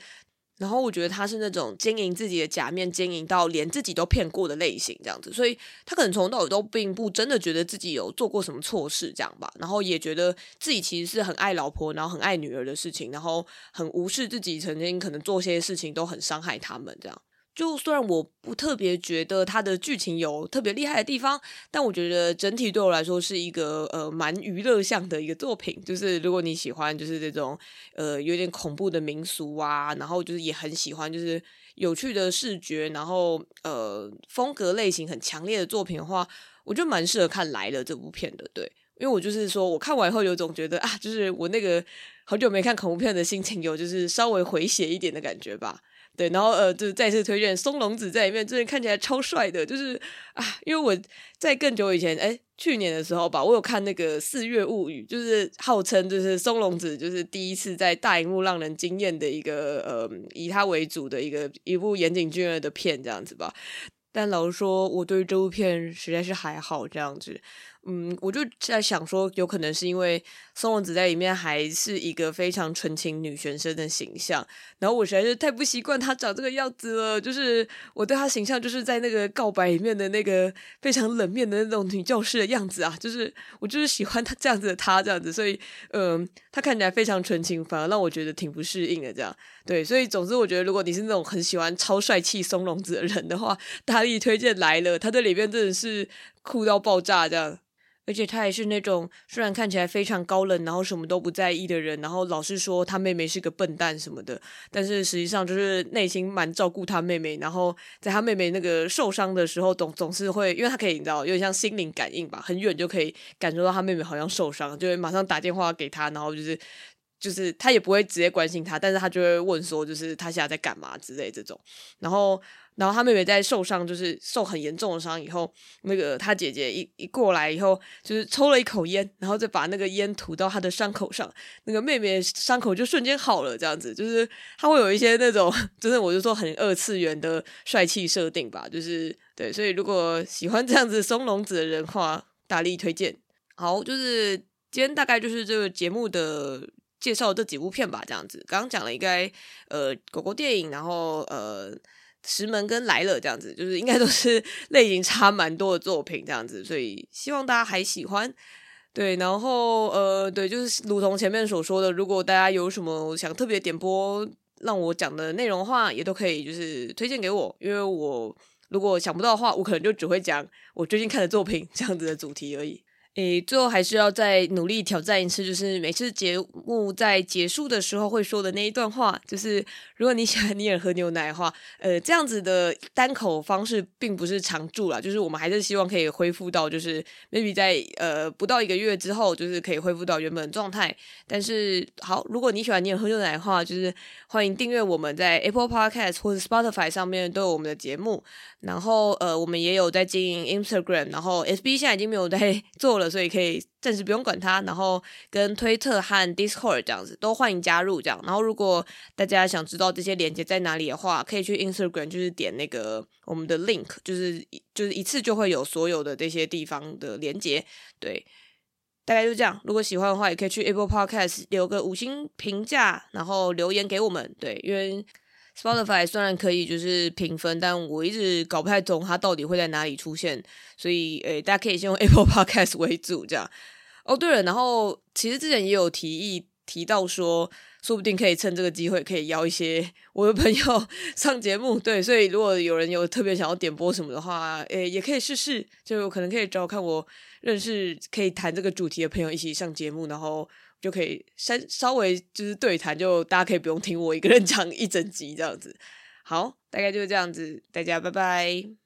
然后我觉得他是那种经营自己的假面，经营到连自己都骗过的类型，这样子，所以他可能从头到尾都并不真的觉得自己有做过什么错事，这样吧。然后也觉得自己其实是很爱老婆，然后很爱女儿的事情，然后很无视自己曾经可能做些事情都很伤害他们，这样。就虽然我不特别觉得它的剧情有特别厉害的地方，但我觉得整体对我来说是一个呃蛮娱乐向的一个作品。就是如果你喜欢就是这种呃有点恐怖的民俗啊，然后就是也很喜欢就是有趣的视觉，然后呃风格类型很强烈的作品的话，我觉得蛮适合看来了这部片的。对，因为我就是说我看完以后有种觉得啊，就是我那个好久没看恐怖片的心情有就是稍微回血一点的感觉吧。对，然后呃，就再次推荐松隆子在里面，真的看起来超帅的。就是啊，因为我在更久以前，哎，去年的时候吧，我有看那个《四月物语》，就是号称就是松隆子就是第一次在大荧幕让人惊艳的一个呃，以他为主的一个一部岩井俊二的片这样子吧。但老实说，我对这部片实在是还好这样子。嗯，我就在想说，有可能是因为松隆子在里面还是一个非常纯情女学生的形象，然后我实在是太不习惯她长这个样子了。就是我对她形象，就是在那个告白里面的那个非常冷面的那种女教师的样子啊，就是我就是喜欢她这样子的她这样子，所以嗯，她看起来非常纯情，反而让我觉得挺不适应的。这样对，所以总之我觉得，如果你是那种很喜欢超帅气松隆子的人的话，大力推荐来了，她在里面真的是酷到爆炸这样。而且他也是那种虽然看起来非常高冷，然后什么都不在意的人，然后老是说他妹妹是个笨蛋什么的，但是实际上就是内心蛮照顾他妹妹，然后在他妹妹那个受伤的时候，总总是会，因为他可以你知道，有点像心灵感应吧，很远就可以感受到他妹妹好像受伤，就会马上打电话给他，然后就是就是他也不会直接关心他，但是他就会问说，就是他现在在干嘛之类这种。然后，然后他妹妹在受伤，就是受很严重的伤以后，那个他姐姐一一过来以后，就是抽了一口烟，然后再把那个烟涂到他的伤口上，那个妹妹伤口就瞬间好了。这样子，就是他会有一些那种，就是我就说很二次元的帅气设定吧，就是对。所以如果喜欢这样子松隆子的人话，大力推荐。好，就是今天大概就是这个节目的。介绍这几部片吧，这样子。刚刚讲了应该呃狗狗电影，然后呃石门跟来了这样子，就是应该都是 (laughs) 类型差蛮多的作品这样子，所以希望大家还喜欢。对，然后呃对，就是如同前面所说的，如果大家有什么想特别点播让我讲的内容的话，也都可以就是推荐给我，因为我如果想不到的话，我可能就只会讲我最近看的作品这样子的主题而已。诶，最后还是要再努力挑战一次，就是每次节目在结束的时候会说的那一段话，就是如果你喜欢尼尔喝牛奶的话，呃，这样子的单口方式并不是常驻啦，就是我们还是希望可以恢复到，就是 maybe 在呃不到一个月之后，就是可以恢复到原本的状态。但是好，如果你喜欢尼尔喝牛奶的话，就是欢迎订阅我们在 Apple Podcast 或者 Spotify 上面都有我们的节目。然后呃，我们也有在经营 Instagram，然后 SB 现在已经没有在做了所以可以暂时不用管它，然后跟推特和 Discord 这样子都欢迎加入这样。然后如果大家想知道这些链接在哪里的话，可以去 Instagram，就是点那个我们的 link，就是就是一次就会有所有的这些地方的连接。对，大概就这样。如果喜欢的话，也可以去 Apple Podcast 留个五星评价，然后留言给我们。对，因为 Spotify 虽然可以就是评分，但我一直搞不太懂它到底会在哪里出现，所以诶，大家可以先用 (laughs) Apple Podcast 为主，这样。哦，对了，然后其实之前也有提议提到说，说不定可以趁这个机会可以邀一些我的朋友 (laughs) 上节目，对，所以如果有人有特别想要点播什么的话，诶，也可以试试，就可能可以找看我认识可以谈这个主题的朋友一起上节目，然后。就可以稍稍微就是对谈，就大家可以不用听我一个人讲一整集这样子。好，大概就是这样子，大家拜拜。